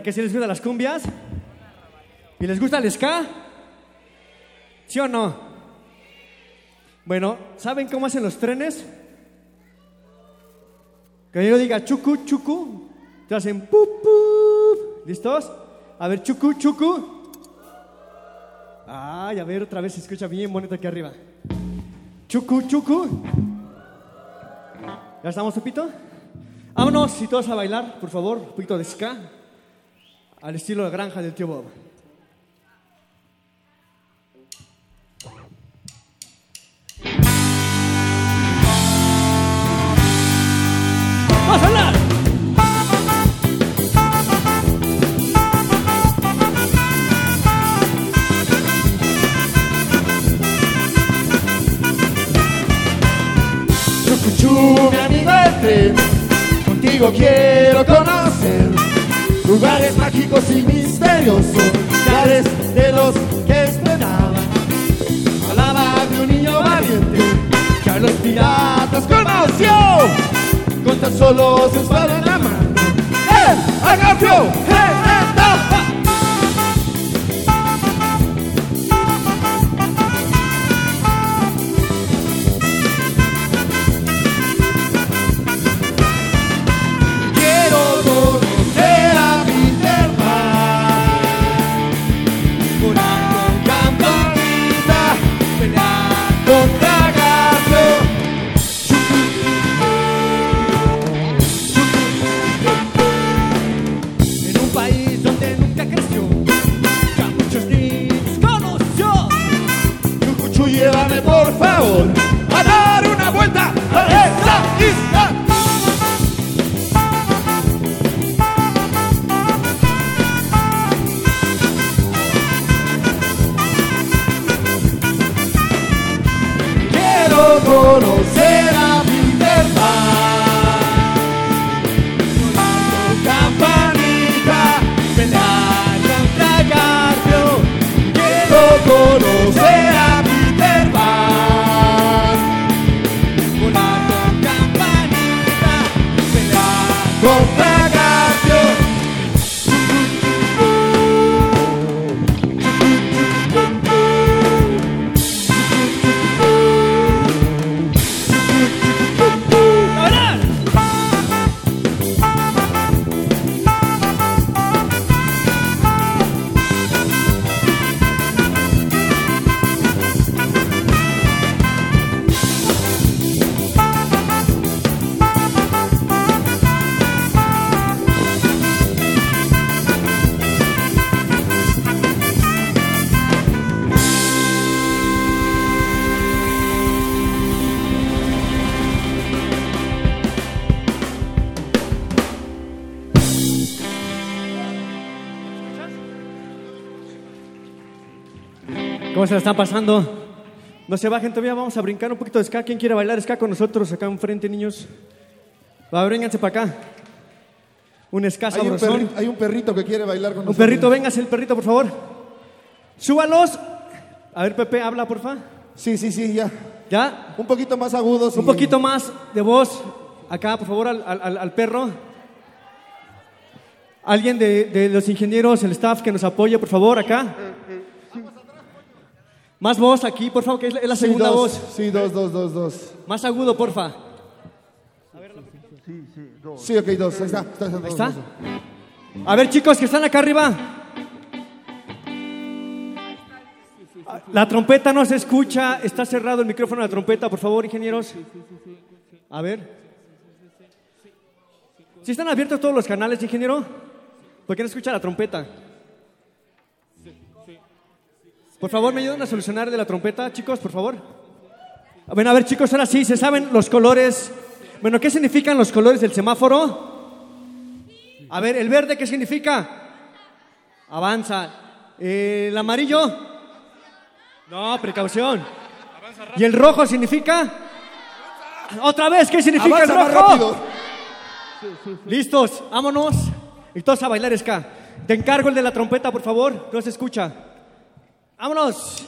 ¿Verdad que sí les gustan las cumbias? ¿Y les gusta el ska? ¿Sí o no? Bueno, ¿saben cómo hacen los trenes? Que yo diga chucu, chucu, te hacen pup, pup. ¿Listos? A ver, chucu, chucu. Ay, a ver, otra vez se escucha bien bonito aquí arriba. Chucu, chucu. ¿Ya estamos, Pepito? Vámonos y todos a bailar, por favor, un poquito de ska, al estilo de granja del tío Bob. ¡Vamos a bailar! Chucuchú, mi tren, contigo quiero conocer lugares mágicos y misteriosos, lugares de los que esperaba. Hablaba de un niño valiente que a los piratas conoció con tan solo su espada en la mano. ¡Eh! ¡Agafio! ¡Eh! ¡Eh! ¡Tapa! Se la están pasando? No se bajen todavía, vamos a brincar un poquito de ska. ¿Quién quiere bailar ska con nosotros acá enfrente, niños? Va, vénganse para acá. Un ska Hay un, perrito, hay un perrito que quiere bailar con Un nosotros. perrito, véngase el perrito, por favor. Súbalos. A ver, Pepe, habla, porfa. Sí, sí, sí, ya. ¿Ya? Un poquito más agudos. Un poquito más de voz. Acá, por favor, al, al- al- al perro. Alguien de, de los ingenieros, el staff que nos apoye, por favor, acá. Más voz aquí, por favor, que es la, es la Sí, segunda dos, voz. Sí, dos, dos, dos, dos. Más agudo, porfa. Sí, ok, dos. Ahí está. está, está, Ahí dos, está. dos. A ver, chicos, que están acá arriba. La trompeta no se escucha. Está cerrado el micrófono de la trompeta, por favor, ingenieros. A ver. ¿Sí están abiertos todos los canales, ingeniero? ¿Por qué no escucha la trompeta? Por favor, ¿me ayudan a solucionar de la trompeta, chicos, por favor? Bueno, a ver, chicos, ahora sí, ¿se saben los colores? Bueno, ¿qué significan los colores del semáforo? A ver, ¿el verde qué significa? Avanza. Eh, ¿El amarillo? No, precaución. ¿Y el rojo significa? Otra vez, ¿qué significa Avanza el rojo? Listos, vámonos. Y todos a bailar ska. Te encargo el de la trompeta, por favor. No se escucha. Vámonos.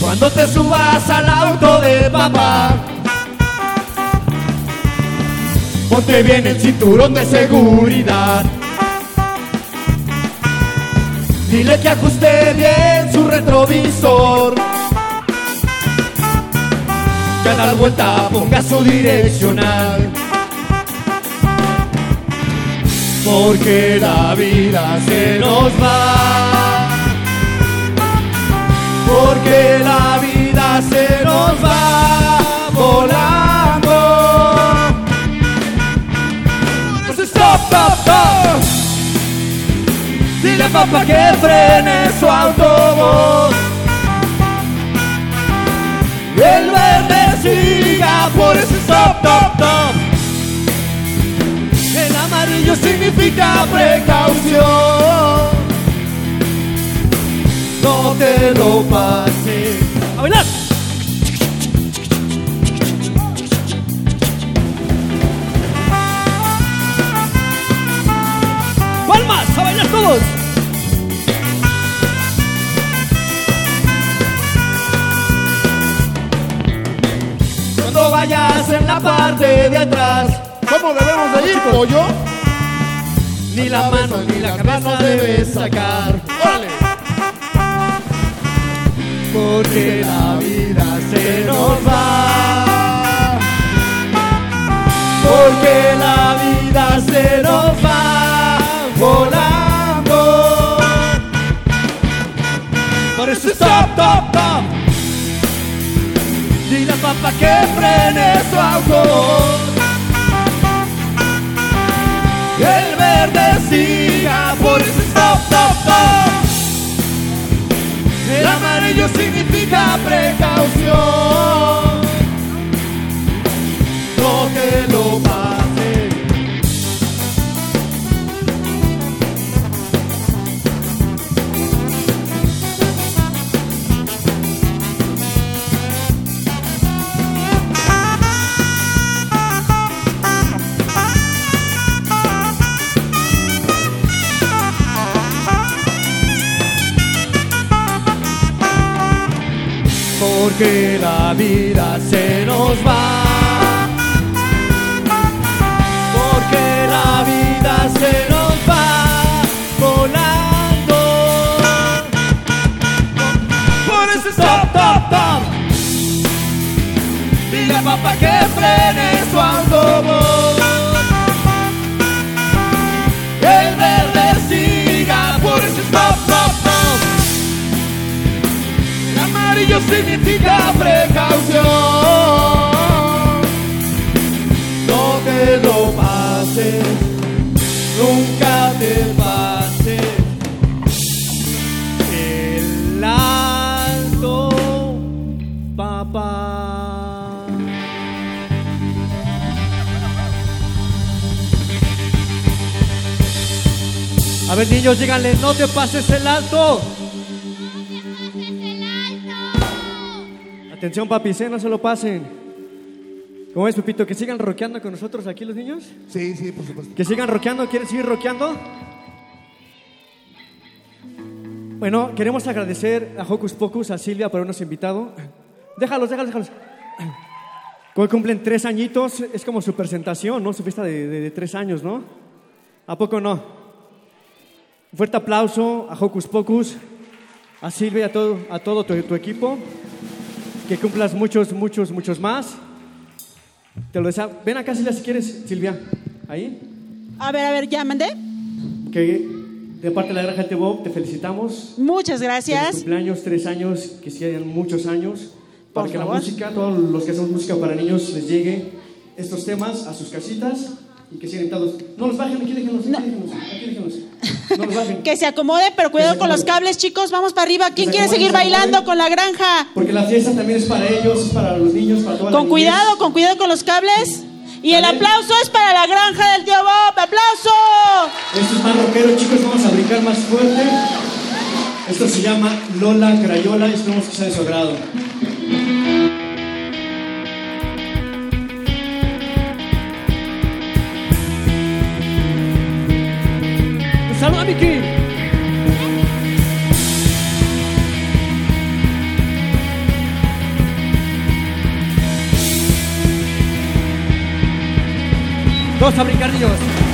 Cuando te subas al auto de papá, ponte bien el cinturón de seguridad. Dile que ajuste bien su retrovisor. Que a dar vuelta ponga su direccional. Porque la vida se nos va porque la vida se nos va Stop. Dile papá que frene su autobús. El verde siga por ese stop, stop, stop. El amarillo significa precaución no te lo pases. ¡A bailar! Vayas en la parte de atrás, ¿Cómo debemos de ir, pollo? ni la mano ni la cabeza debes sacar. ¡Órale! Porque la vida se nos va. Porque la vida se nos va volando. Por eso stop, stop, stop. Dile a papá que frene su auto. El verde siga por eso stop, stop, stop. El amarillo significa precaución. No te lo Porque la vida se nos va. Porque la vida se nos va volando. Por eso stop, stop, stop. Dile a papá que frene su autobús. Significa precaución. No te lo pases, nunca te pases. El alto, papá. A ver, niños, díganle, no te pases el alto. Atención, papis, ¿eh? no se lo pasen. ¿Cómo es, Pepito? ¿Que sigan rockeando con nosotros aquí los niños? Sí, sí, por supuesto. ¿Que sigan rockeando? ¿Quieren seguir rockeando? Bueno, queremos agradecer a Hocus Pocus, a Silvia por habernos invitado. Déjalos, déjalos, déjalos. Hoy cumplen tres añitos, es como su presentación, ¿no? Su fiesta de, de- de tres años, ¿no? ¿A poco no? Un fuerte aplauso a Hocus Pocus, a Silvia y a todo, a todo tu, tu equipo. Que cumplas muchos, muchos, muchos más. Te lo deseo. Ven acá, Silvia, si quieres, Silvia. Ahí. A ver, a ver, ya mandé. Que de parte de la Granja de Bob te felicitamos. Muchas Feliz gracias. cumpleaños, tres años, que sean muchos años. Para que la música, todos los que hacemos música para niños, les llegue estos temas a sus casitas y que sigan todos. No los bajen, aquí déjenlos, aquí déjenlos, aquí déjenlos. No. Que se acomode, pero cuidado con los cables, chicos. Vamos para arriba. ¿Quién quiere seguir bailando con la granja? Porque la fiesta también es para ellos, es para los niños, para toda la Con niñez. cuidado, con cuidado con los cables. Y el aplauso es para la granja del tío Bob. ¡Aplauso! Esto es más rockero, chicos, vamos a brincar más fuerte. Esto se llama Lola Crayola y esperemos que sea de su agrado. ¡Saluda, a brincar, niños.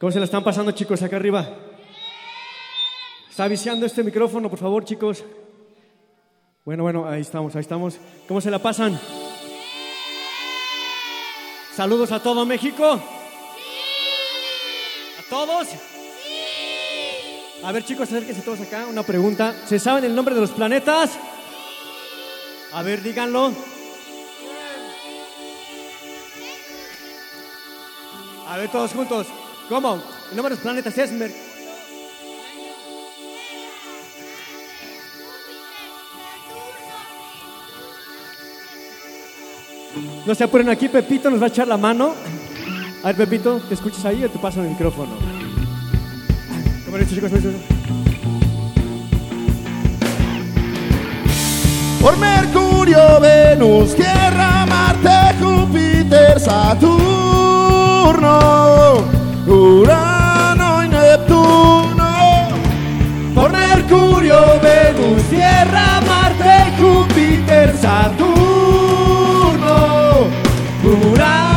¿Cómo se la están pasando, chicos, acá arriba? ¿Está viciando este micrófono, por favor, chicos? Bueno, bueno, ahí estamos, ahí estamos. ¿Cómo se la pasan? Saludos a todo México. ¿A todos? A ver, chicos, acérquense todos acá. Una pregunta. ¿Se saben el nombre de los planetas? A ver, díganlo. A ver, todos juntos. ¿Cómo? El nombre de los planetas es Mer- No se apuren aquí, Pepito nos va a echar la mano. A ver, Pepito, ¿te escuchas ahí o te paso el micrófono? ¿Cómo han hecho, chicos? Por Mercurio, Venus, Tierra, Marte, Júpiter, Saturno, Urano y Neptuno. Por Mercurio, Venus, Tierra, Marte, Júpiter, Saturno, Urano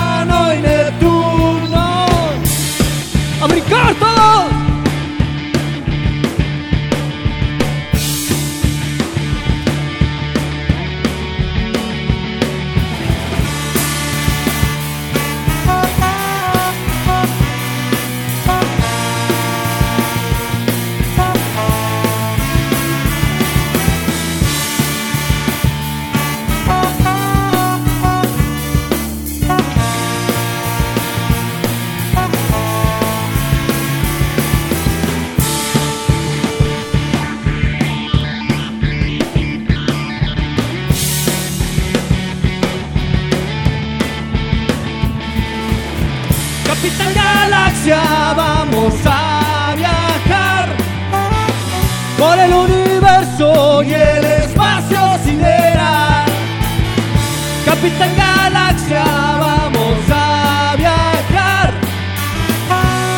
Capitán Galaxia, vamos a viajar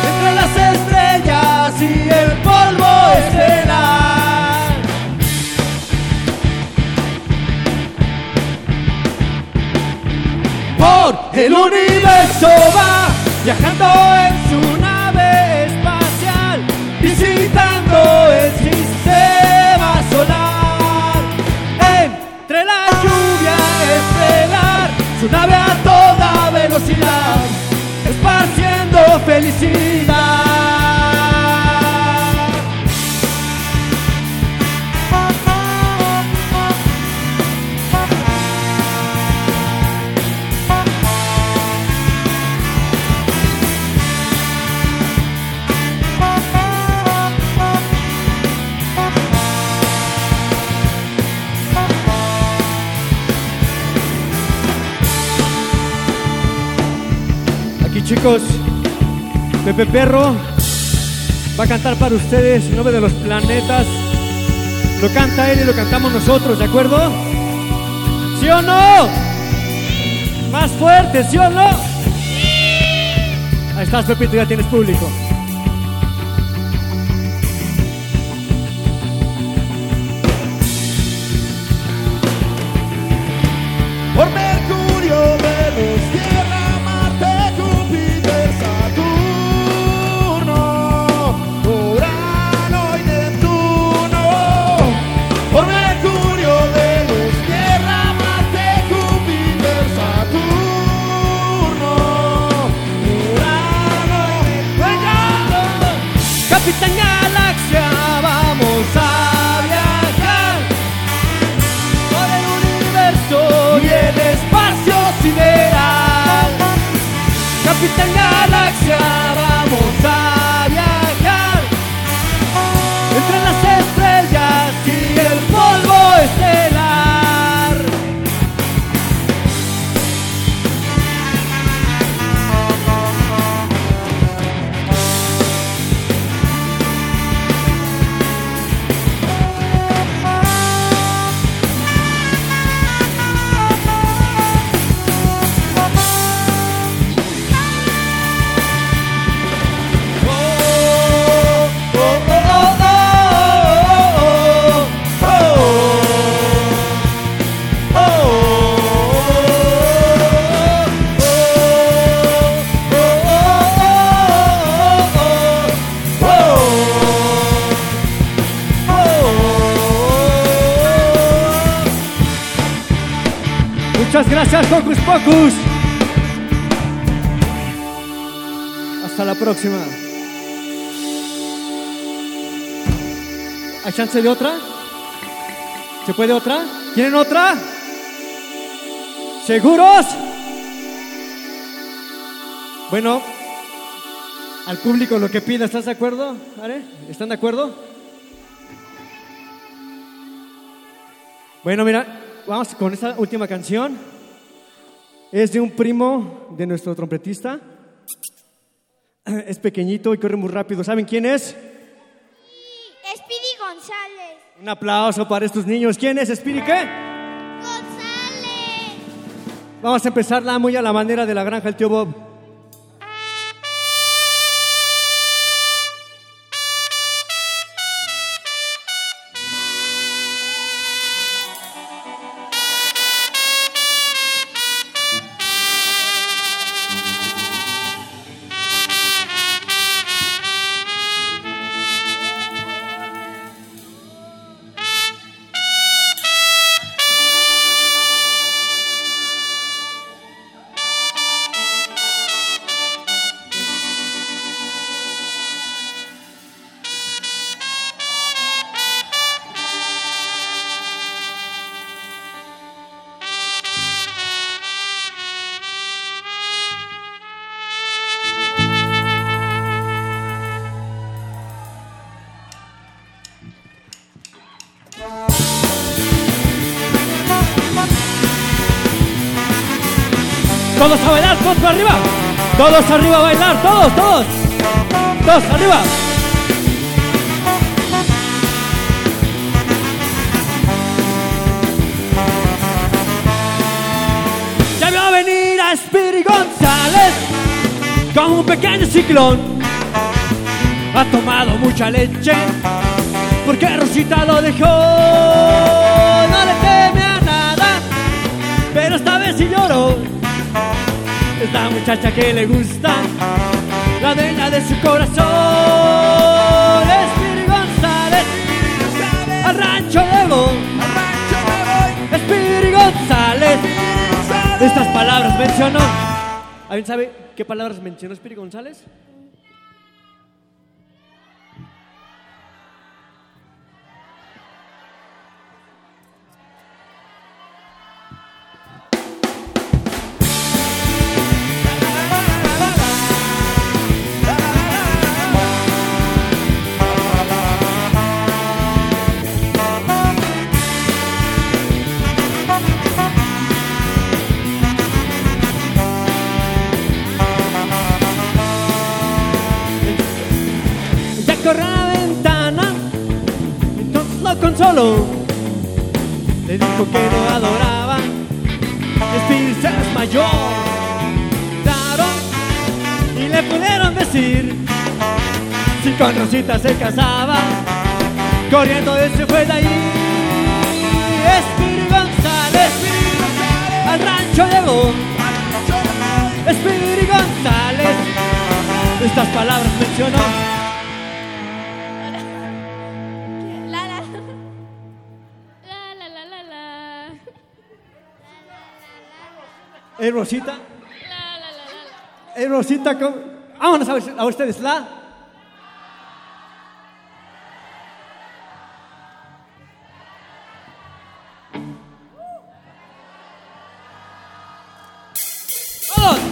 entre las estrellas y el polvo estelar. Por el universo va viajando en felicidad. Aquí chicos, Pepe Perro va a cantar para ustedes el nombre de los planetas. Lo canta él y lo cantamos nosotros, ¿de acuerdo? ¿Sí o no? Más fuerte, ¿sí o no? Ahí estás, Pepito, ya tienes público. Pocus. Hasta la próxima. ¿Hay chance de otra? ¿Se puede otra? ¿Quieren otra? ¿Seguros? Bueno, al público lo que pida. ¿Estás de acuerdo? ¿Están de acuerdo? Bueno, mira, vamos con esta última canción. Es de un primo de nuestro trompetista. *clears throat* Es pequeñito y corre muy rápido. ¿Saben quién es? Speedy González. Un aplauso para estos niños. ¿Quién es Speedy qué? González. Vamos a empezarla muy a la manera de la granja del tío Bob. Todos a bailar, todos para arriba. Todos arriba a bailar, todos, todos. Todos arriba. Ya veo venir a Spiri González con un pequeño ciclón. Ha tomado mucha leche porque Rosita lo dejó. No le teme a nada, pero esta vez sí lloró. Esta muchacha que le gusta, la dueña de su corazón. Spiri González, al rancho le voy. Spiri González, estas palabras mencionó. ¿Alguien sabe qué palabras mencionó Spiri González? Claro, y le pudieron decir, si con Rosita se casaba, corriendo él se fue de ahí. Speedy González, al rancho llegó. Speedy González, estas palabras mencionó. es Rosita. La, la, la, es Rosita. ¿cómo? Vámonos a, a ustedes. La. ¡Vamos!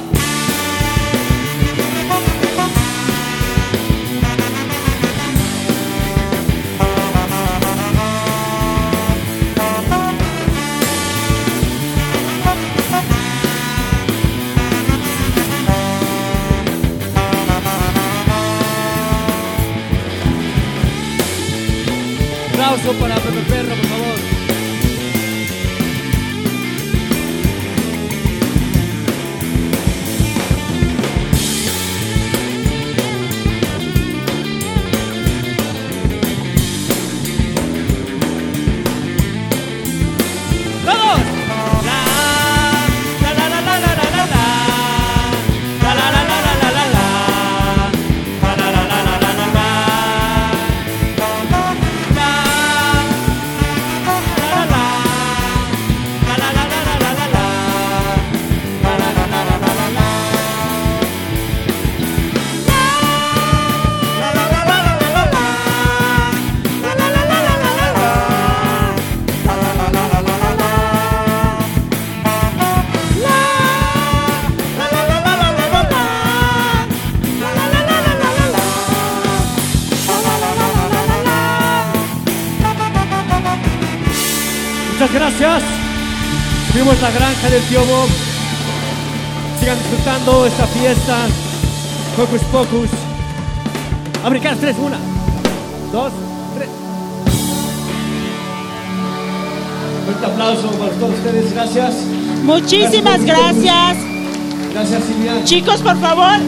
Gracias. Fuimos la granja del tío Bob. Sigan disfrutando esta fiesta. Hocus Pocus. Americanas 3, 1, 2, 3. Fuerte aplauso para todos ustedes, gracias. Muchísimas gracias. Gracias, Silvia. Chicos, por favor,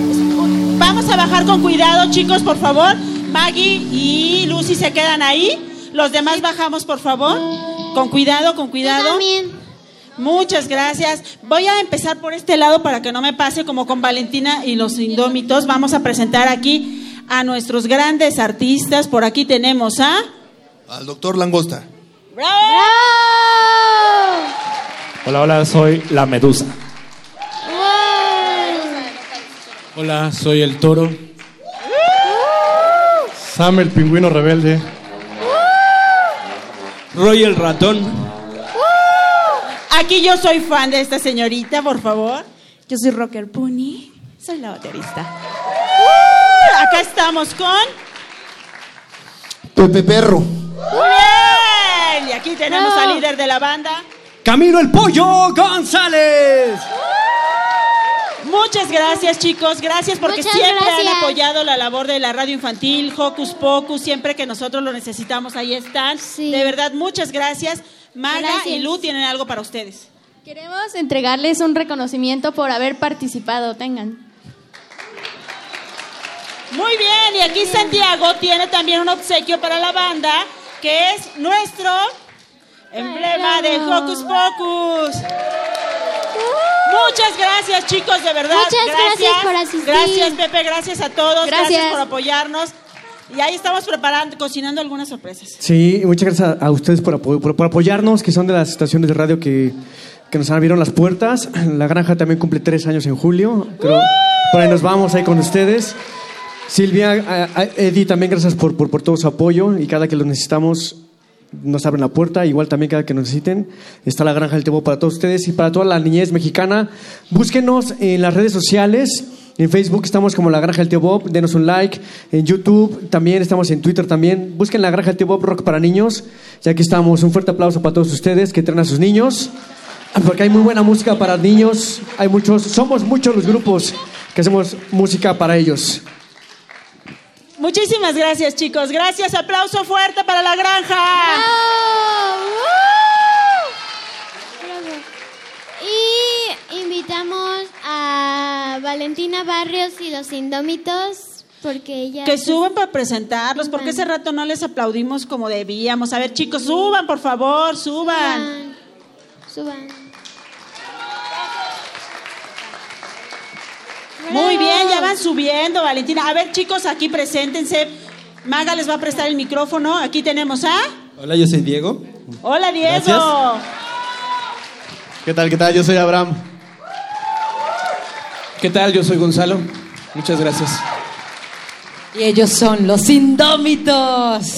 vamos a bajar con cuidado, chicos, por favor. Maggie y Lucy se quedan ahí. Los demás bajamos, por favor. Con cuidado, con cuidado. Muchas gracias. Voy a empezar por este lado para que no me pase como con Valentina y los Indómitos. Vamos a presentar aquí a nuestros grandes artistas. Por aquí tenemos a... Al doctor Langosta. Hola, hola, soy la medusa. Hola, soy el toro. Sam el pingüino rebelde. Roy el ratón. Aquí yo soy fan de esta señorita, por favor. Yo soy Rocker Pony. Soy la baterista. Uh, acá estamos con... Pepe Perro. Muy bien. Y aquí tenemos al líder de la banda. Camilo el Pollo González. Muchas gracias, chicos. Gracias porque Muchas siempre gracias. han apoyado la labor de la radio infantil, Hocus Pocus. Siempre que nosotros lo necesitamos, ahí están. De verdad, muchas gracias. Gracias. y Lu tienen algo para ustedes. Queremos entregarles un reconocimiento por haber participado. Tengan. Muy bien, y aquí Santiago tiene también un obsequio para la banda, que es nuestro emblema de Hocus Pocus. Muchas gracias, chicos, de verdad. Muchas gracias por asistir. Gracias, Pepe, gracias a todos. Gracias, Gracias. por apoyarnos. Y ahí estamos preparando, cocinando algunas sorpresas. Sí, muchas gracias a, a ustedes por, apo- por- por apoyarnos, que son de las estaciones de radio que, que nos abrieron las puertas. La granja también cumple tres años en julio. Pero por ahí nos vamos ahí con ustedes. Silvia, a- a Eddie, también gracias por, por, por todo su apoyo y cada que lo necesitamos nos abren la puerta, igual también cada que nos necesiten. Está la Granja del Tebo para todos ustedes y para toda la niñez mexicana. Búsquenos en las redes sociales. En Facebook estamos como La Granja del Tío denos un like. En YouTube también estamos en Twitter también. Busquen La Granja del Tío Rock para niños. Ya que estamos, un fuerte aplauso para todos ustedes que traen a sus niños. Porque hay muy buena música para niños. Hay muchos, somos muchos los grupos que hacemos música para ellos. Muchísimas gracias, chicos. Gracias. Aplauso fuerte para la granja. Y invitamos a Valentina Barrios y los Indómitos porque ella Que suban para presentarlos, porque ese rato no les aplaudimos como debíamos. A ver, chicos, suban, por favor, suban. suban. Muy bien, ya van subiendo, Valentina. A ver, chicos, aquí preséntense. Maga les va a prestar el micrófono. Aquí tenemos a. Hola, yo soy Diego. Hola, Diego. Gracias. ¿Qué tal? ¿Qué tal? Yo soy Abraham. ¿Qué tal? Yo soy Gonzalo. Muchas gracias. Y ellos son los indómitos.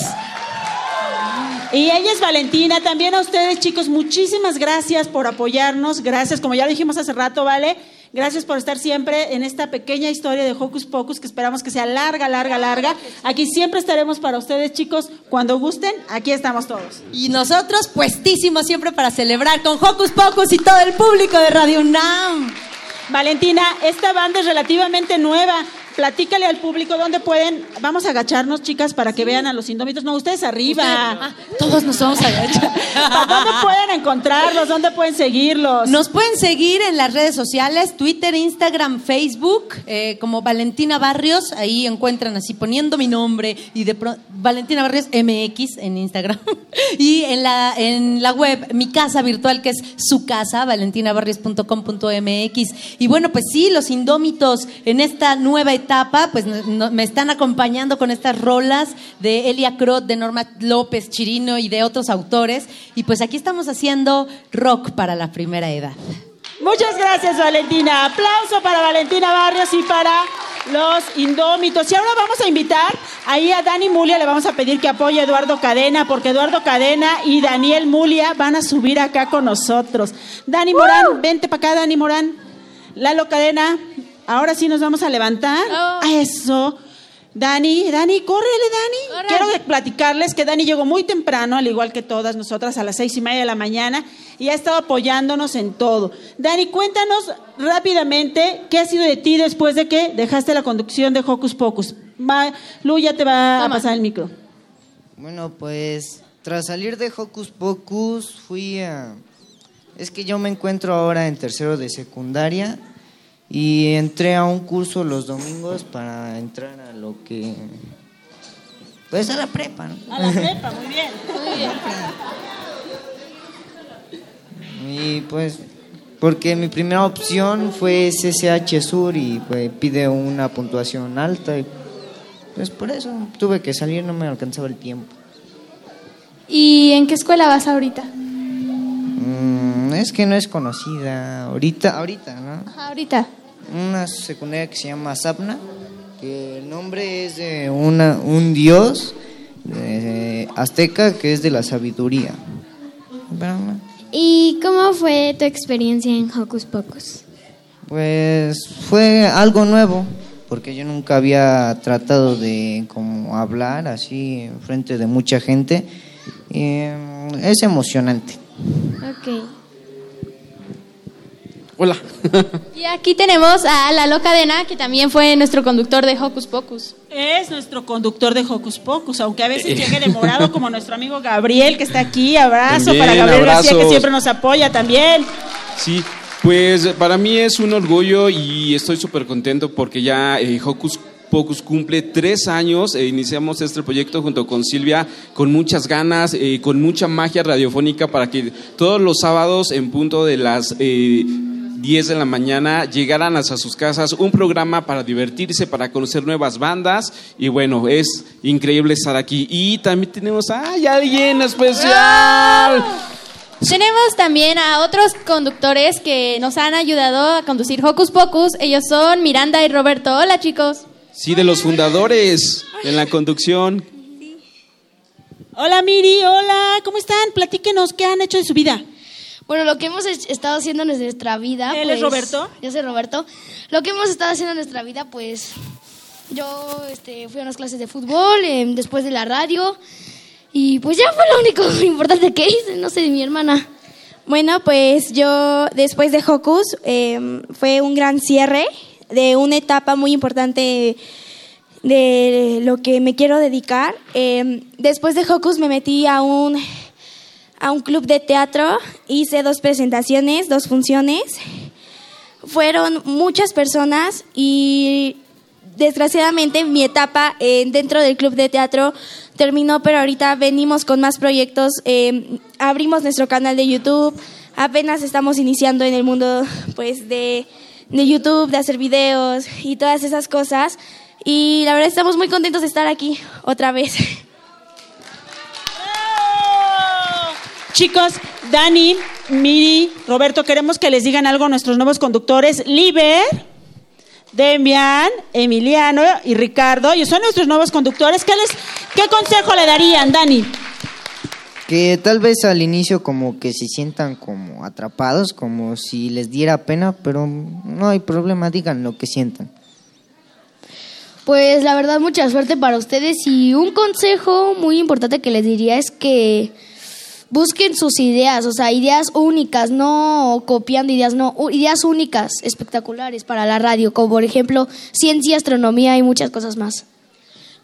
Y ella es Valentina. También a ustedes, chicos, muchísimas gracias por apoyarnos. Gracias, como ya lo dijimos hace rato, ¿vale? Gracias por estar siempre en esta pequeña historia de Hocus Pocus que esperamos que sea larga, larga, larga. Aquí siempre estaremos para ustedes, chicos. Cuando gusten, aquí estamos todos. Y nosotros puestísimos siempre para celebrar con Hocus Pocus y todo el público de Radio UNAM. Valentina, esta banda es relativamente nueva. Platícale al público dónde pueden. Vamos a agacharnos, chicas, para que vean a los indómitos. No, ustedes arriba. todos nos vamos a agachar. *laughs* ¿Dónde pueden encontrarlos? ¿Dónde pueden seguirlos? Nos pueden seguir en las redes sociales, Twitter, Instagram, Facebook, eh, como Valentina Barrios. Ahí encuentran así poniendo mi nombre y de pro- Valentina Barrios MX en Instagram. *laughs* y en la, en la web, mi casa virtual, que es su casa, valentinabarrios.com.mx. Y bueno, pues sí, los indómitos en esta nueva etapa, pues no- no- me están acompañando con estas rolas de Elia Crot, de Norma López Chirino y de otros autores. Y pues aquí estamos haciendo rock para la primera edad. Muchas gracias, Valentina. Aplauso para Valentina Barrios y para los indómitos. Y ahora vamos a invitar ahí a Dani Mulia, le vamos a pedir que apoye a Eduardo Cadena, porque Eduardo Cadena y Daniel Mulia van a subir acá con nosotros. Dani Morán, vente para acá, Dani Morán. Lalo Cadena, ahora sí nos vamos a levantar. A eso. Dani, Dani, córrele, Dani. Quiero platicarles que Dani llegó muy temprano, al igual que todas nosotras, a las seis y media de la mañana, y ha estado apoyándonos en todo. Dani, cuéntanos rápidamente qué ha sido de ti después de que dejaste la conducción de Hocus Pocus. Ma- Lu ya te va a pasar el micro. Bueno, pues tras salir de Hocus Pocus fui a... Es que yo me encuentro ahora en tercero de secundaria y entré a un curso los domingos para entrar a lo que... Pues a la prepa, ¿no? A la prepa, muy bien. Muy bien. Y pues, porque mi primera opción fue CCH Sur y pues pide una puntuación alta y pues por eso tuve que salir, no me alcanzaba el tiempo. ¿Y en qué escuela vas ahorita? Mm, es que no es conocida ahorita, ahorita, ¿no? Ajá, ahorita. Una secundaria que se llama Sapna, que el nombre es de una, un dios eh, azteca que es de la sabiduría. ¿Y cómo fue tu experiencia en Hocus Pocus? Pues fue algo nuevo, porque yo nunca había tratado de como hablar así en frente de mucha gente. Mm, es emocionante. Ok. Hola. Y aquí tenemos a Lalo Cadena, que también fue nuestro conductor de Hocus Pocus. Es nuestro conductor de Hocus Pocus, aunque a veces llegue demorado, como *laughs* nuestro amigo Gabriel, que está aquí. Abrazo También, para Gabriel García, que abrazos. siempre nos apoya también. Sí, pues para mí es un orgullo y estoy súper contento porque ya eh, Hocus Pocus cumple tres años. eh, iniciamos este proyecto junto con Silvia con muchas ganas, eh, con mucha magia radiofónica para que todos los sábados en punto de las eh, 10 de la mañana llegaran hasta sus casas un programa para divertirse, para conocer nuevas bandas y bueno, es increíble estar aquí. Y también tenemos a ¡ay, alguien especial! Tenemos también a otros conductores que nos han ayudado a conducir Hocus Pocus. Ellos son Miranda y Roberto. Hola, chicos. Sí, de los fundadores en la conducción. Hola Miri, hola, ¿cómo están? Platíquenos, ¿qué han hecho de su vida? Bueno, lo que hemos he- estado haciendo en nuestra vida. ¿Él es pues, Roberto? Yo soy Roberto. Lo que hemos estado haciendo en nuestra vida, pues. Yo este, fui a unas clases de fútbol, eh, después de la radio. Y pues ya fue lo único *laughs* importante que hice, no sé, mi hermana. Bueno, pues yo después de Hocus eh, fue un gran cierre de una etapa muy importante de lo que me quiero dedicar. Eh, después de Hocus me metí a un, a un club de teatro, hice dos presentaciones, dos funciones. Fueron muchas personas y desgraciadamente mi etapa eh, dentro del club de teatro terminó, pero ahorita venimos con más proyectos. eh, abrimos nuestro canal de YouTube. Apenas estamos iniciando en el mundo pues de, de YouTube, de hacer videos y todas esas cosas. Y la verdad estamos muy contentos de estar aquí otra vez. *laughs* Chicos, Dani, Miri, Roberto, queremos que les digan algo a nuestros nuevos conductores. Liber, Demian, Emiliano y Ricardo. Ellos son nuestros nuevos conductores. ¿Qué, les, ¿Qué consejo le darían, Dani? Que tal vez al inicio como que se sientan como atrapados, como si les diera pena, pero no hay problema, digan lo que sientan. Pues la verdad, mucha suerte para ustedes. Y un consejo muy importante que les diría es que busquen sus ideas, o sea, ideas únicas, no copiando ideas, no, ideas únicas, espectaculares para la radio, como por ejemplo ciencia, astronomía y muchas cosas más.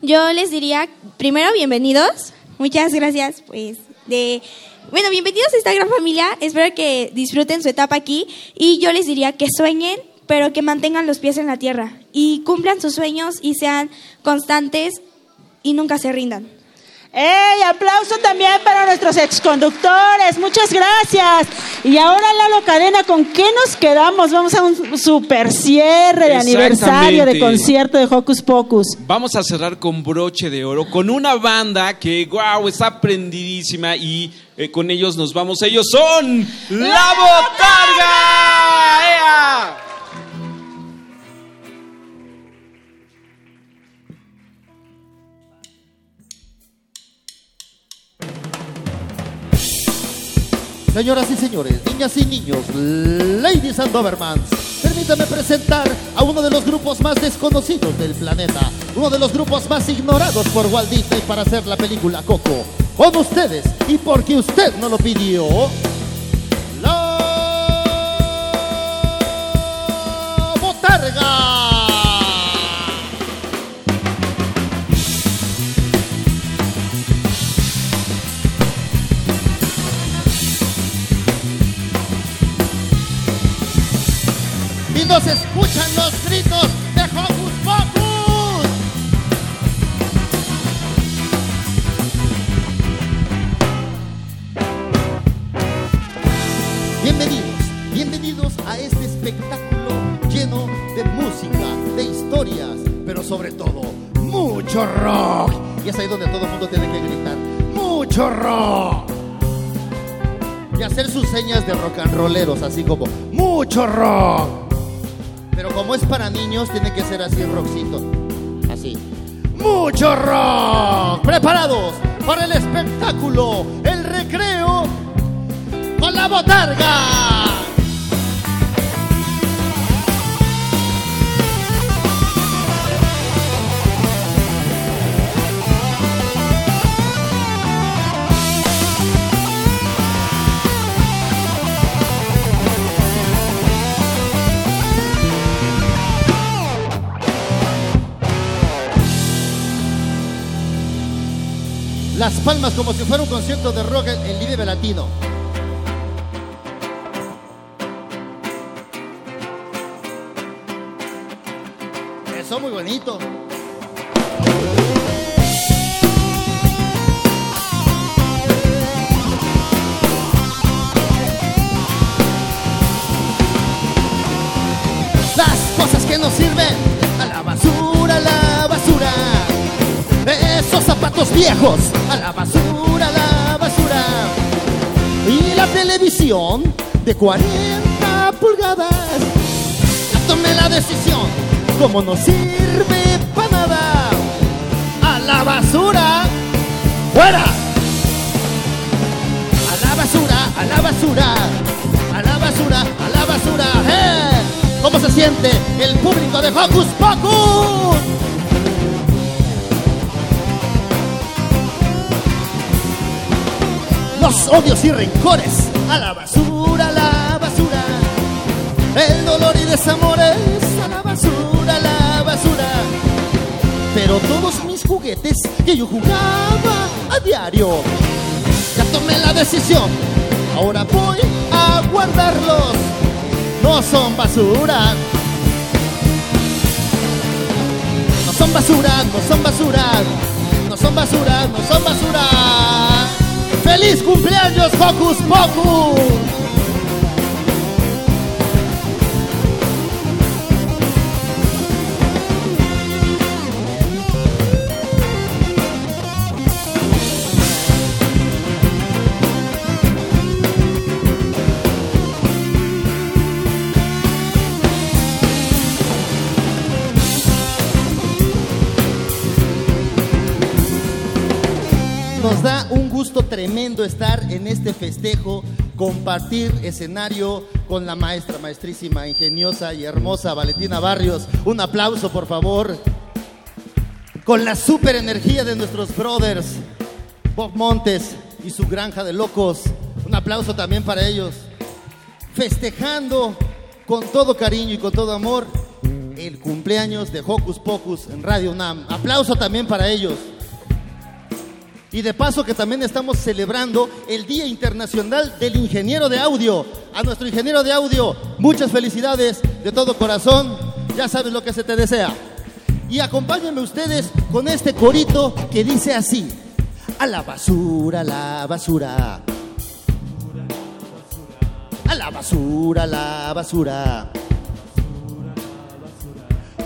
Yo les diría, primero, bienvenidos. Muchas gracias, pues, de... Bueno, bienvenidos a esta gran familia. Espero que disfruten su etapa aquí. Y yo les diría que sueñen, pero que mantengan los pies en la tierra. Y cumplan sus sueños y sean constantes y nunca se rindan. ¡Ey! Aplauso también para nuestros exconductores. Muchas gracias. Y ahora, Lalo Cadena, ¿con qué nos quedamos? Vamos a un super cierre de aniversario de concierto de Hocus Pocus. Vamos a cerrar con broche de oro, con una banda que, wow, está prendidísima y eh, con ellos nos vamos. Ellos son La Botarga. ¡Ea! Señoras y señores, niñas y niños, ladies and Dobermans, permítame presentar a uno de los grupos más desconocidos del planeta, uno de los grupos más ignorados por Walt Disney para hacer la película Coco. Con ustedes, y porque usted no lo pidió, nos escuchan los gritos de Hocus Pocus. Bienvenidos, bienvenidos a este espectáculo lleno de música, de historias, pero sobre todo mucho rock. Y es ahí donde todo el mundo tiene que gritar, mucho rock. Y hacer sus señas de rock and rolleros, así como, mucho rock. Pero como es para niños, tiene que ser así, rockcito. Así. ¡Mucho rock! ¿Preparados para el espectáculo, el recreo con la botarga? Palmas como si fuera un concierto de rock en Vive Latino. Eso muy bonito. Las cosas que nos sirven a la basura, a la basura. Esos zapatos viejos de 40 pulgadas. Ya tomé la decisión, como no sirve para nada. A la basura, fuera. A la basura, a la basura, a la basura, a la basura. ¡Eh! ¿Cómo se siente el público de Hocus Pocus? Los odios y rencores a la basura, a la basura. El dolor y desamores a la basura, a la basura. Pero todos mis juguetes que yo jugaba a diario, ya tomé la decisión. Ahora voy a guardarlos. No son basura. No son basura, no son basura. No son basura, no son basura. ¡Feliz cumpleaños, Hocus Pocus! Tremendo estar en este festejo, compartir escenario con la maestra, maestrísima, ingeniosa y hermosa Valentina Barrios. Un aplauso, por favor. Con la super energía de nuestros brothers, Bob Montes y su granja de locos. Un aplauso también para ellos. Festejando con todo cariño y con todo amor el cumpleaños de Hocus Pocus en Radio UNAM. Aplauso también para ellos. Y de paso que también estamos celebrando el Día Internacional del Ingeniero de Audio. A nuestro ingeniero de audio, muchas felicidades de todo corazón. Ya sabes lo que se te desea. Y acompáñenme ustedes con este corito que dice así. A la basura, a la basura. A la basura, la basura.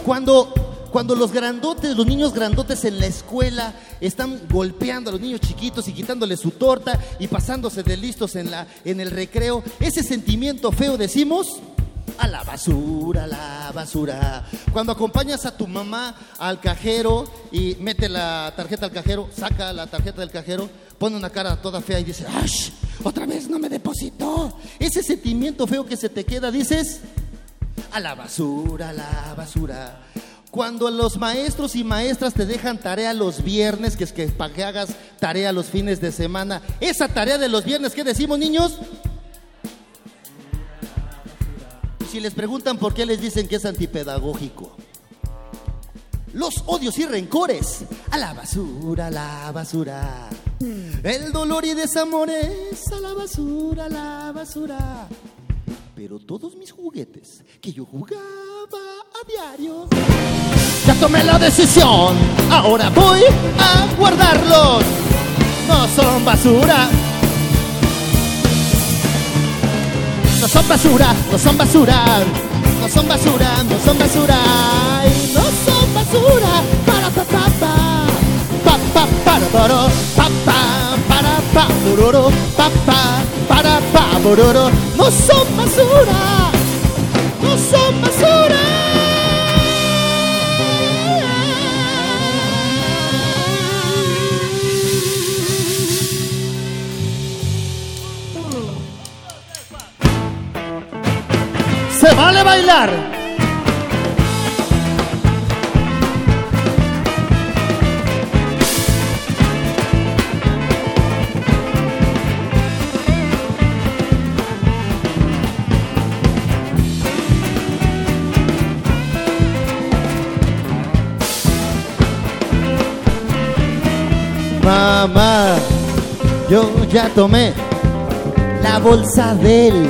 Cuando cuando los grandotes, los niños grandotes en la escuela están golpeando a los niños chiquitos y quitándoles su torta y pasándose de listos en, la, en el recreo, ese sentimiento feo decimos a la basura, a la basura. Cuando acompañas a tu mamá al cajero y mete la tarjeta al cajero, saca la tarjeta del cajero, pone una cara toda fea y dice, ¡Ash! Otra vez no me depositó. Ese sentimiento feo que se te queda, dices, A la basura, a la basura. Cuando los maestros y maestras te dejan tarea los viernes, que es que para que hagas tarea los fines de semana, esa tarea de los viernes, ¿qué decimos, niños? Si les preguntan por qué les dicen que es antipedagógico. Los odios y rencores, a la basura, a la basura. El dolor y desamores, a la basura, a la basura. Pero todos mis juguetes que yo jugaba a diario. Ya tomé la decisión, ahora voy a guardarlos. No son basura. No son basura, no son basura. No son basura, no son basura. No son basura. Para pa pa pa. Pa pa para para pa pa pa bururu, pa pa para pa. No son basura. No son basura. Se vale bailar. Mamá, yo ya tomé la bolsa del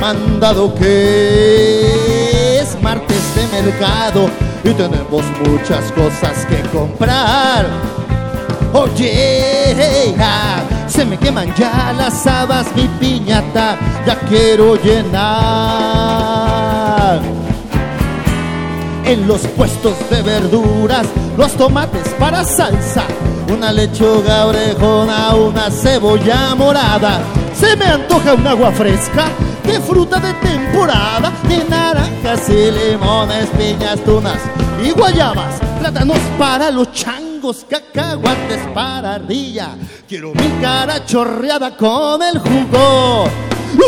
mandado que es martes de mercado y tenemos muchas cosas que comprar. Oye, ja, se me queman ya las habas, mi piñata, ya quiero llenar. En los puestos de verduras, los tomates para salsa, una lechuga orejona, una cebolla morada. Se me antoja un agua fresca de fruta de temporada, de naranjas y limones, piñas, tunas y guayabas, plátanos para los changos, cacahuates para ardilla. Quiero mi cara chorreada con el jugo,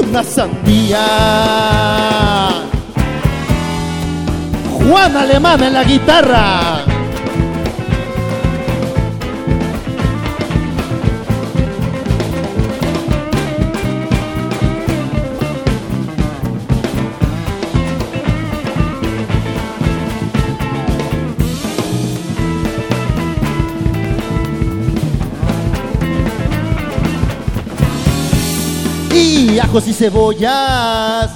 una sandía. Juan Alemán en la guitarra. Y ajos y cebollas.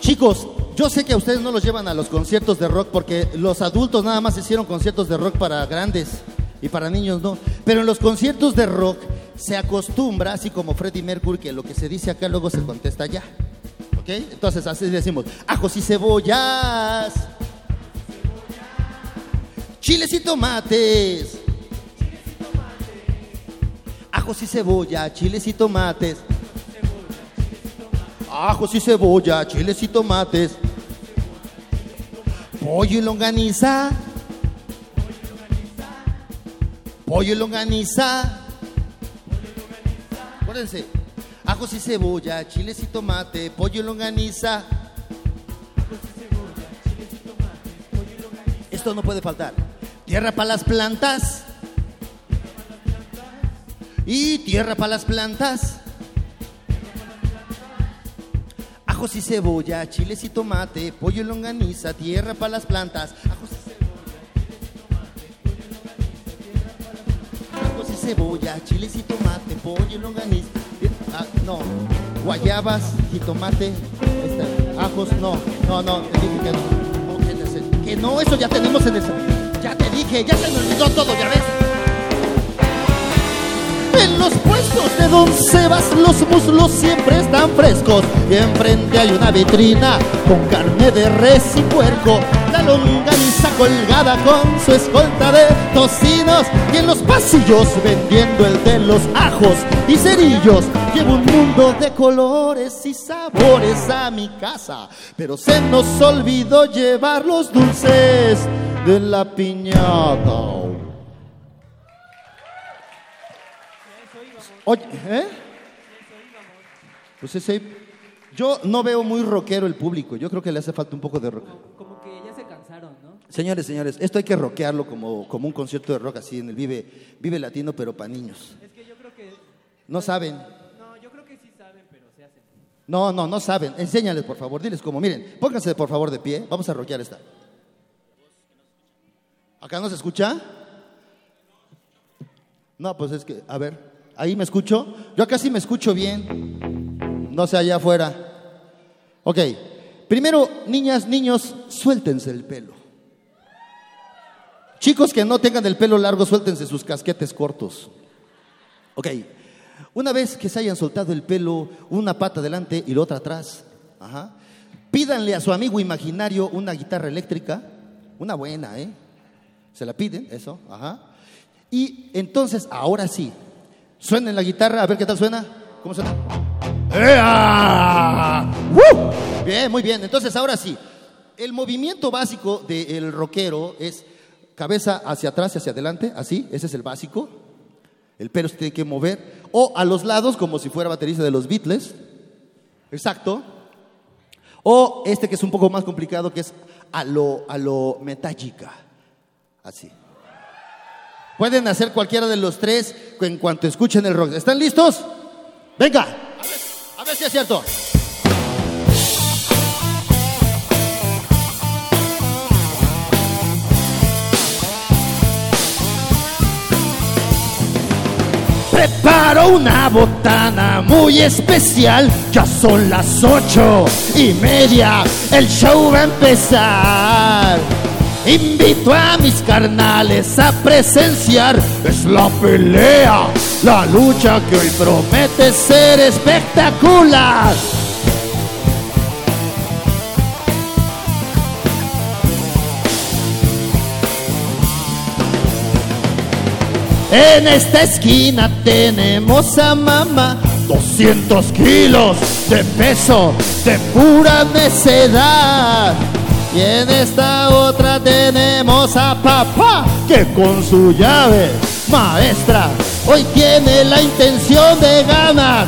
Chicos, yo sé que a ustedes no los llevan a los conciertos de rock porque los adultos nada más hicieron conciertos de rock para grandes y para niños no. Pero en los conciertos de rock se acostumbra, así como Freddie Mercury, que lo que se dice acá luego se contesta allá. ¿Ok? Entonces así decimos, ajos y cebollas. Chiles y tomates. Ajos y cebolla, chiles y tomates. Ajos y cebolla, chiles y tomates. Pollo y longaniza. Pollo y longaniza. Acuérdense. Ajos y cebolla, chiles y tomate, pollo y longaniza. Esto no puede faltar. Tierra para las plantas. Y tierra para las plantas. Ajos y cebolla, chiles y tomate, pollo y longaniza, tierra para las plantas. Ajos y Ajos y cebolla, chiles y tomate, pollo y longaniza. Ah, no, guayabas, jitomate, este, ajos, no, no, no, te dije que no. Que no, eso ya tenemos en eso. Ya te dije, ya se me olvidó todo, ya ves. En los puestos de Don Sebas los muslos siempre están frescos y enfrente hay una vitrina con carne de res y puerco. La longaniza colgada con su escolta de tocinos y en los pasillos vendiendo el de los ajos y cerillos. Llevo un mundo de colores y sabores a mi casa, pero se nos olvidó llevar los dulces de la piñata. Oye, ¿eh? Pues ese, Yo no veo muy rockero el público. Yo creo que le hace falta un poco de rock. Como que ya se cansaron, ¿no? Señores, señores, esto hay que rockearlo como, como un concierto de rock así en el Vive, Vive Latino, pero para niños. Es que yo creo que... No saben. No, yo creo que sí saben, pero se hacen. No, no, no saben. Enséñales, por favor. Diles como, miren, pónganse por favor de pie. Vamos a rockear esta. ¿Acá no se escucha? No, pues es que, a ver, ahí me escucho. Yo acá sí me escucho bien. No sé allá afuera. Ok. Primero, niñas, niños, suéltense el pelo. Chicos que no tengan el pelo largo, suéltense sus casquetes cortos. Ok. Una vez que se hayan soltado el pelo, una pata adelante y la otra atrás. Ajá. Pídanle a su amigo imaginario una guitarra eléctrica. Una buena, ¿eh? Se la piden, eso, ajá. Y entonces, ahora sí, suenen la guitarra, a ver qué tal suena. ¿Cómo suena? ¡Ea! ¡Woo! Bien, muy bien. Entonces, ahora sí, el movimiento básico del rockero es cabeza hacia atrás y hacia adelante, así, ese es el básico. El pelo se tiene que mover. O a los lados, como si fuera baterista de los Beatles. Exacto. O este que es un poco más complicado, que es a lo, a lo metálica. Así. Pueden hacer cualquiera de los tres en cuanto escuchen el rock. ¿Están listos? Venga. A ver, si es cierto. Preparo una botana muy especial. Ya son las ocho y media. El show va a empezar. Invito a mis carnales a presenciar. Es la pelea, la lucha que hoy promete ser espectacular. En esta esquina tenemos a mamá, 200 kilos de peso, de pura necedad. Y en esta otra tenemos a papá, que con su llave maestra hoy tiene la intención de ganar.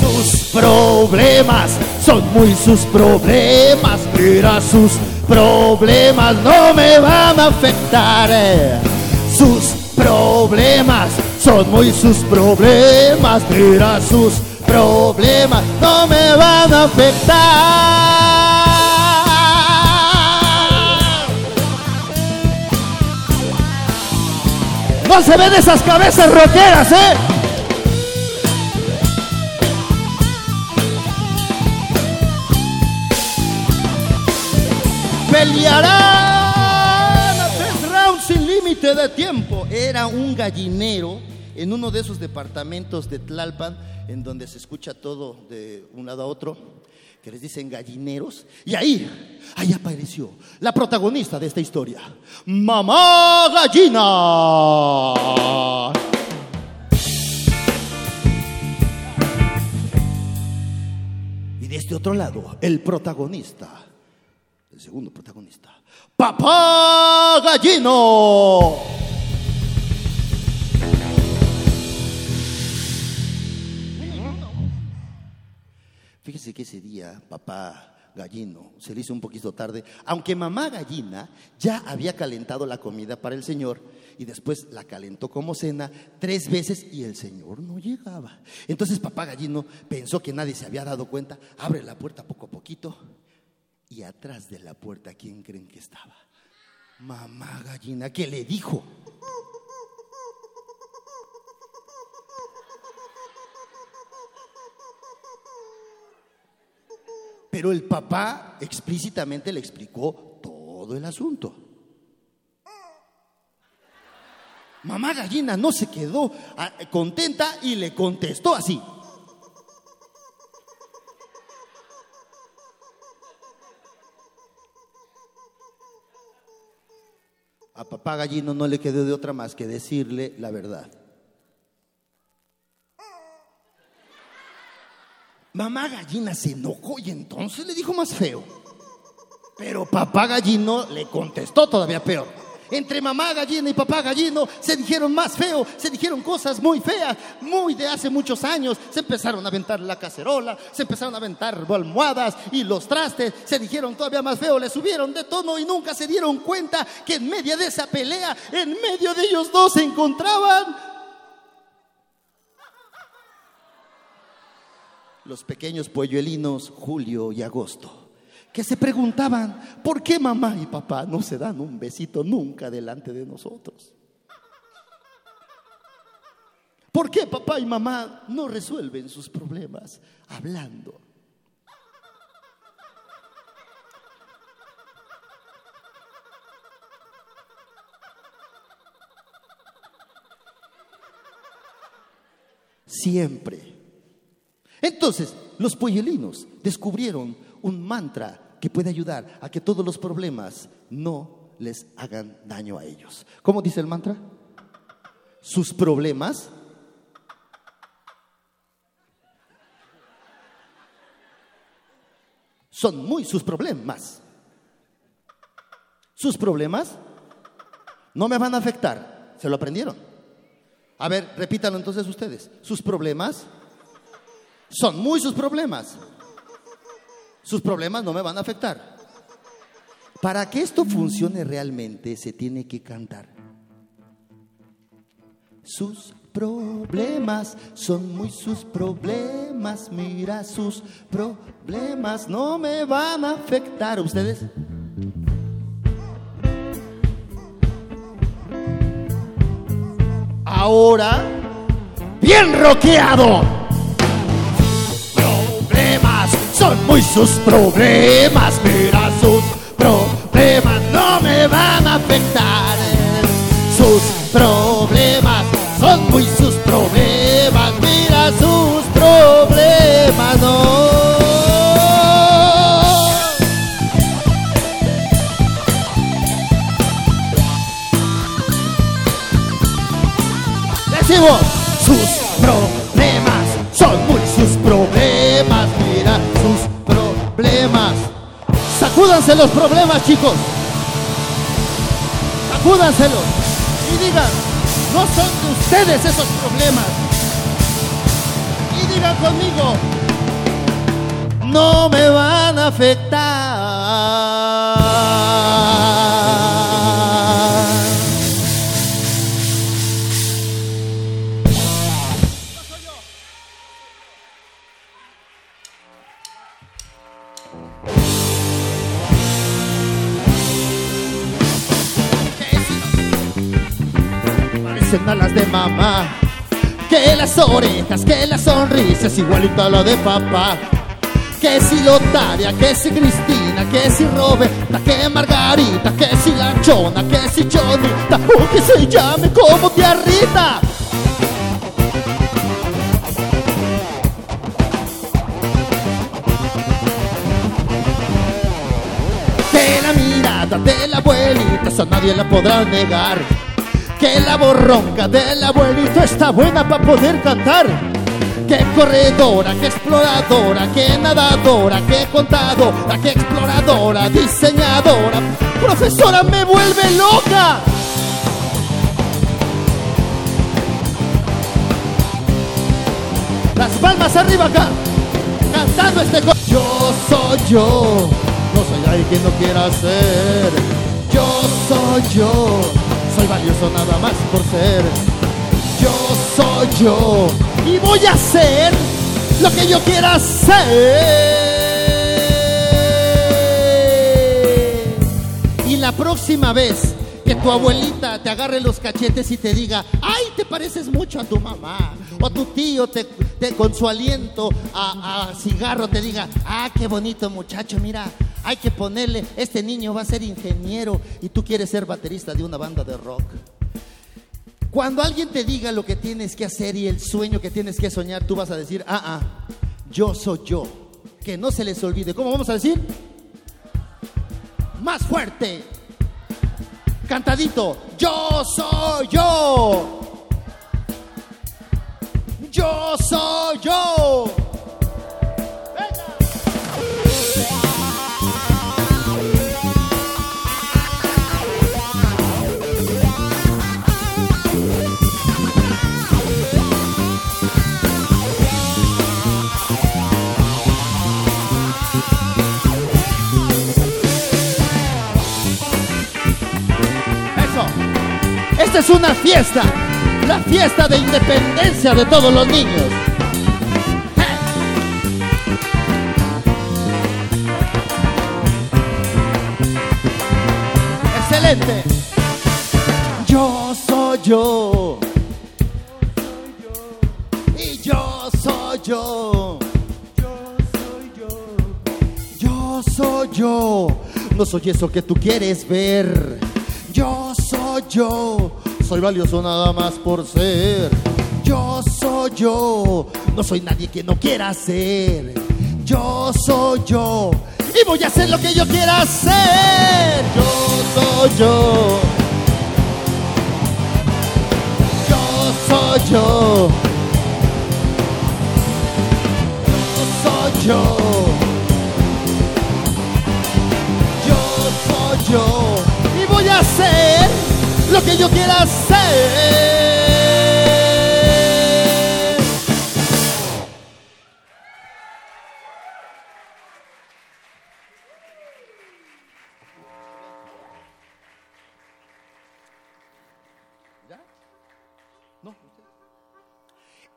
Sus problemas son muy sus problemas, mira sus problemas no me van a afectar. Sus problemas son muy sus problemas, mira sus problemas no me van a afectar. No se ven esas cabezas rockeras, ¿eh? Pelearán a tres rounds sin límite de tiempo. Era un gallinero en uno de esos departamentos de Tlalpan en donde se escucha todo de un lado a otro, que les dicen gallineros. Y ahí, ahí apareció la protagonista de esta historia, Mamá Gallina. Y de este otro lado, el protagonista, el segundo protagonista, Papá Gallino. Fíjese que ese día, papá gallino, se le hizo un poquito tarde, aunque mamá gallina ya había calentado la comida para el señor y después la calentó como cena tres veces y el señor no llegaba. Entonces papá gallino pensó que nadie se había dado cuenta, abre la puerta poco a poquito y atrás de la puerta, ¿quién creen que estaba? Mamá gallina, que le dijo, Pero el papá explícitamente le explicó todo el asunto. Mamá gallina no se quedó ah, contenta y le contestó así. A papá gallino no le quedó de otra más que decirle la verdad. Mamá gallina se enojó y entonces le dijo más feo. Pero papá gallino le contestó todavía peor. Entre mamá gallina y papá gallino se dijeron más feo, se dijeron cosas muy feas, muy de hace muchos años. Se empezaron a aventar la cacerola, se empezaron a aventar almohadas y los trastes, se dijeron todavía más feo, le subieron de tono y nunca se dieron cuenta que en medio de esa pelea, en medio de ellos dos se encontraban los pequeños polluelinos Julio y Agosto que se preguntaban, ¿por qué mamá y papá no se dan un besito nunca delante de nosotros? ¿Por qué papá y mamá no resuelven sus problemas hablando? Siempre. Entonces, los polluelinos descubrieron un mantra que puede ayudar a que todos los problemas no les hagan daño a ellos. ¿Cómo dice el mantra? Sus problemas son muy sus problemas. Sus problemas no me van a afectar. ¿Se lo aprendieron? A ver, repítanlo entonces ustedes. Sus problemas son muy sus problemas. Sus problemas no me van a afectar. Para que esto funcione realmente se tiene que cantar. Sus problemas son muy sus problemas. Mira, sus problemas no me van a afectar. ¿Ustedes? Ahora, bien roqueado. Son muy sus problemas. Mira, sus problemas no me van a afectar. Sus problemas son muy sus problemas. Mira, sus problemas no. Sacúdanse los problemas, chicos. Sacúdanselos. Y digan, no son de ustedes esos problemas. Y digan conmigo, no me van a afectar. A las de mamá. Que las orejas, que la sonrisa es igualita a la de papá. Que si Lotaria, que si Cristina, que si Roberta, que Margarita, que si la Chona, que si Chonita, o que se llame como tía. Que la mirada de la abuelita, eso nadie la podrá negar. Que la borronca del abuelito está buena para poder cantar. Que corredora, que exploradora, que nadadora, que contadora, que exploradora, diseñadora. Profesora, me vuelve loca. Las palmas arriba acá, cantando este co- Yo soy yo, no soy alguien que no quiera ser. Yo soy yo, soy valioso nada más por ser. Yo soy yo y voy a hacer lo que yo quiera hacer. Y la próxima vez que tu abuelita te agarre los cachetes y te diga, ay, te pareces mucho a tu mamá, o tu tío te, te- con su aliento a, a cigarro te diga, ah, qué bonito muchacho, mira, hay que ponerle, este niño va a ser ingeniero y tú quieres ser baterista de una banda de rock. Cuando alguien te diga lo que tienes que hacer y el sueño que tienes que soñar, tú vas a decir, ah, ah, yo soy yo. Que no se les olvide. ¿Cómo vamos a decir? Más fuerte. Cantadito. Yo soy yo. Yo soy yo. Esta es una fiesta, la fiesta de independencia de todos los niños. Excelente. Yo soy yo. Y yo soy yo. Yo soy yo. No soy eso que tú quieres ver. Yo soy yo. Soy valioso nada más por ser. Yo soy yo. No soy nadie que no quiera ser. Yo soy yo. Y voy a hacer lo que yo quiera hacer. Yo soy yo. Yo soy yo. Yo soy yo. Yo soy yo. Y voy a hacer lo que yo quiera hacer.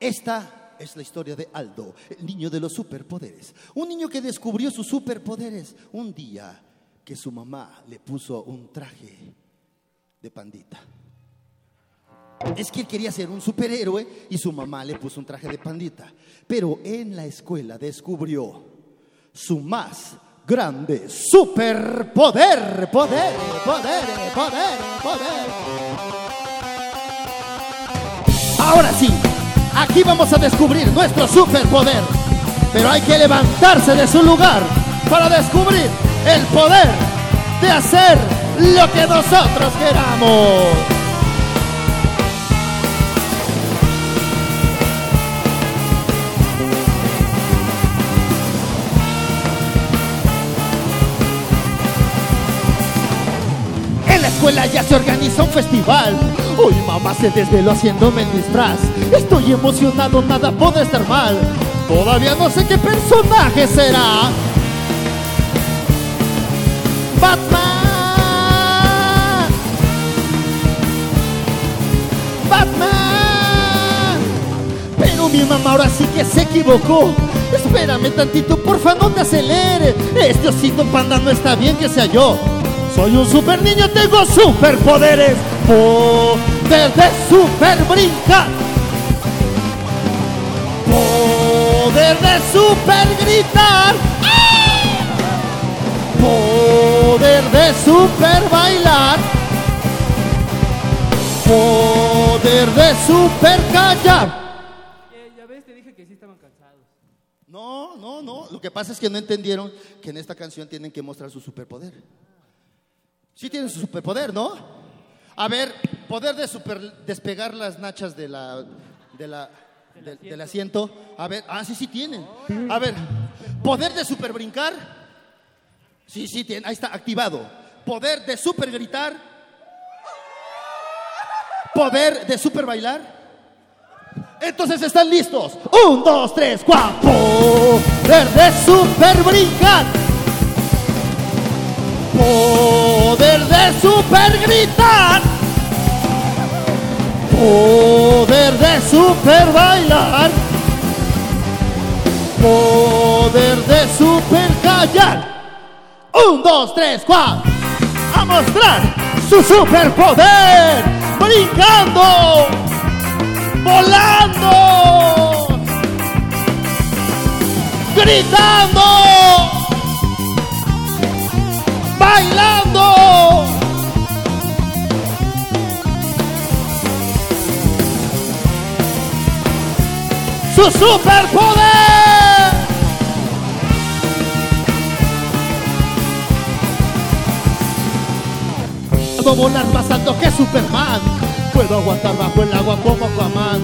Esta es la historia de Aldo, el niño de los superpoderes. Un niño que descubrió sus superpoderes un día que su mamá le puso un traje de pandita. Es que él quería ser un superhéroe y su mamá le puso un traje de pandita. Pero en la escuela descubrió su más grande superpoder. Poder, poder, poder, poder. Ahora sí, aquí vamos a descubrir nuestro superpoder. Pero hay que levantarse de su lugar para descubrir el poder de hacer lo que nosotros queramos. En la escuela ya se organiza un festival. Hoy mamá se desveló haciéndome el disfraz. Estoy emocionado, nada puede estar mal. Todavía no sé qué personaje será. Se equivocó. Espérame tantito, porfa, no te acelere. Este osito panda no está bien que sea yo. Soy un super niño, tengo superpoderes. Poder de super brincar. Poder de super gritar. Poder de super bailar. Poder de super callar. Que pasa es que no entendieron que en esta canción tienen que mostrar su superpoder. Sí tienen su superpoder, ¿no? A ver, poder de super despegar las nachas de la, de la, de- del asiento. A ver, ah, sí, sí tienen. A ver, poder de super brincar. Sí, sí tienen. Ahí está, activado. Poder de super gritar. Poder de super bailar. Entonces están listos. Un, dos, tres, cuatro. Poder de super brincar. Poder de super gritar. Poder de super bailar. Poder de super callar. Un, dos, tres, cuatro. A mostrar su superpoder. Brincando. Volando. Gritando. Bailando. Su superpoder. Puedo volar más alto que Superman. Puedo aguantar bajo el agua como Aquaman.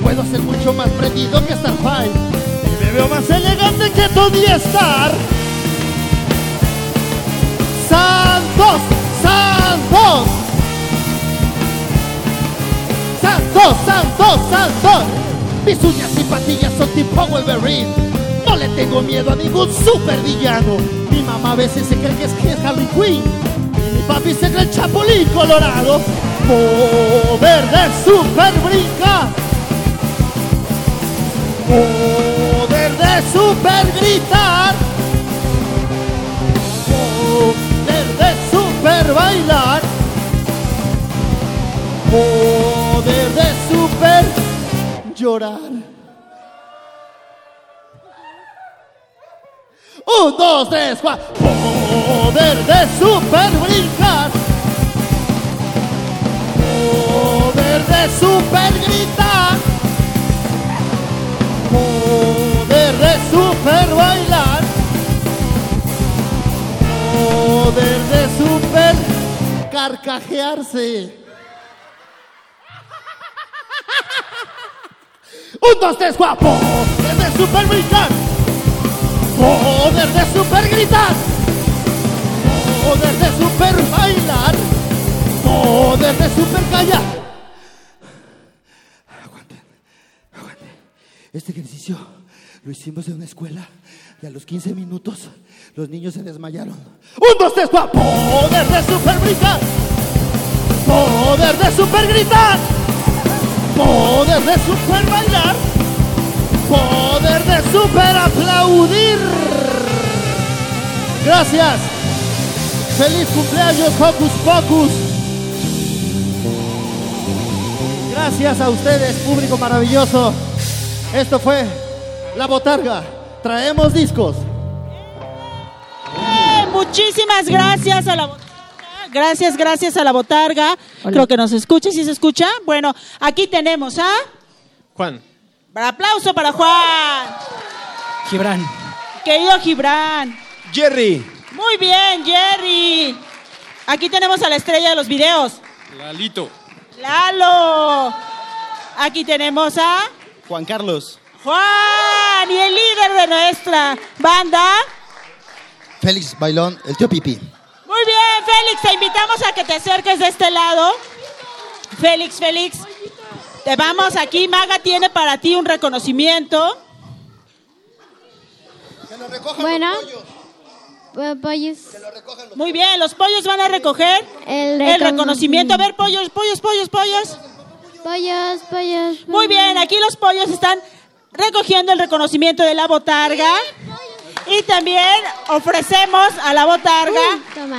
Puedo ser mucho más prendido que Starfire. Y me veo más elegante que Tony Stark. ¡Santos! ¡Santos! ¡Santos! ¡Santos! ¡Santos! Mis uñas y patillas son tipo Wolverine. No le tengo miedo a ningún supervillano. Mi mamá a veces se cree que es Harley Quinn. Papi se cree el chapulín colorado. Poder de super brincar. Poder de super gritar. Poder de super bailar. Poder de super llorar. Un, dos, tres, cuatro. Poder de super brincar. Poder de super gritar. Poder de super bailar. Poder de super carcajearse. *laughs* Un, dos, tres, cuatro. Poder de super brincar. Poder de super gritar. Poder de super bailar. Poder de super callar. Aguanten, aguanten. Este ejercicio lo hicimos en una escuela y a los 15 minutos los niños se desmayaron. Un, dos, tres, cuatro. Poder de super brincar. Poder de super gritar. Poder de super bailar. Poder de super aplaudir. Gracias. Feliz cumpleaños, Hocus Pocus. Gracias a ustedes, público maravilloso. Esto fue La Botarga. Traemos discos. Eh, muchísimas gracias a la botarga. Gracias, gracias a la botarga. Creo que nos escucha, si se escucha. Bueno, aquí tenemos a. Juan. Aplauso para Juan. Gibran. Querido Gibran. Jerry. Muy bien, Jerry. Aquí tenemos a la estrella de los videos. Lalito. Lalo. Aquí tenemos a Juan Carlos. Juan y el líder de nuestra banda. Félix Bailón, el tío Pipi. Muy bien, Félix, te invitamos a que te acerques de este lado. Félix, Félix, te vamos aquí. Maga tiene para ti un reconocimiento. Bueno, po- pollos. Muy bien, los pollos van a recoger El, el recon- reconocimiento. A ver, pollos, pollos, pollos, pollos. Pollos, pollos. Muy bien, aquí los pollos están recogiendo el reconocimiento de la botarga. Y también ofrecemos a la botarga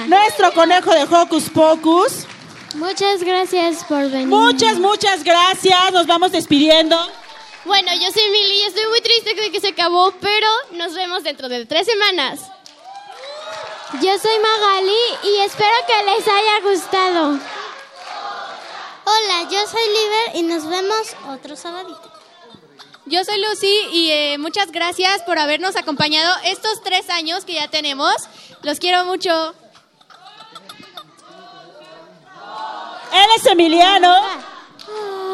nuestro conejo de Hocus Pocus. Muchas gracias por venir. Muchas, muchas gracias. Nos vamos despidiendo. Bueno, yo soy Mili y estoy muy triste de que se acabó, pero nos vemos dentro de tres semanas. Yo soy Magali y espero que les haya gustado. Hola, yo soy Liber y nos vemos otro sabadito. Yo soy Lucy y eh, muchas gracias por habernos acompañado estos tres años que ya tenemos. Los quiero mucho. Él es Emiliano.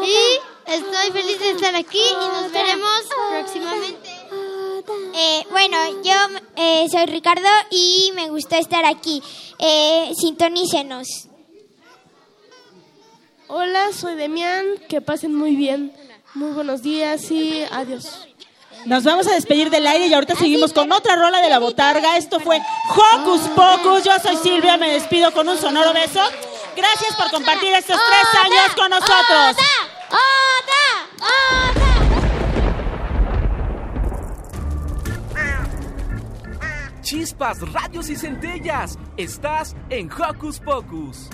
Y estoy feliz de estar aquí y nos veremos próximamente. Eh, bueno, yo eh, soy Ricardo y me gustó estar aquí. Eh, sintonícenos. Hola, soy Demián. Que pasen muy bien. Muy buenos días y adiós. Nos vamos a despedir del aire y ahorita seguimos con otra rola de la botarga. Esto fue Hocus Pocus. Yo soy Silvia, me despido con un sonoro beso. Gracias por compartir estos tres años con nosotros. Chispas, radios y centellas. Estás en Hocus Pocus.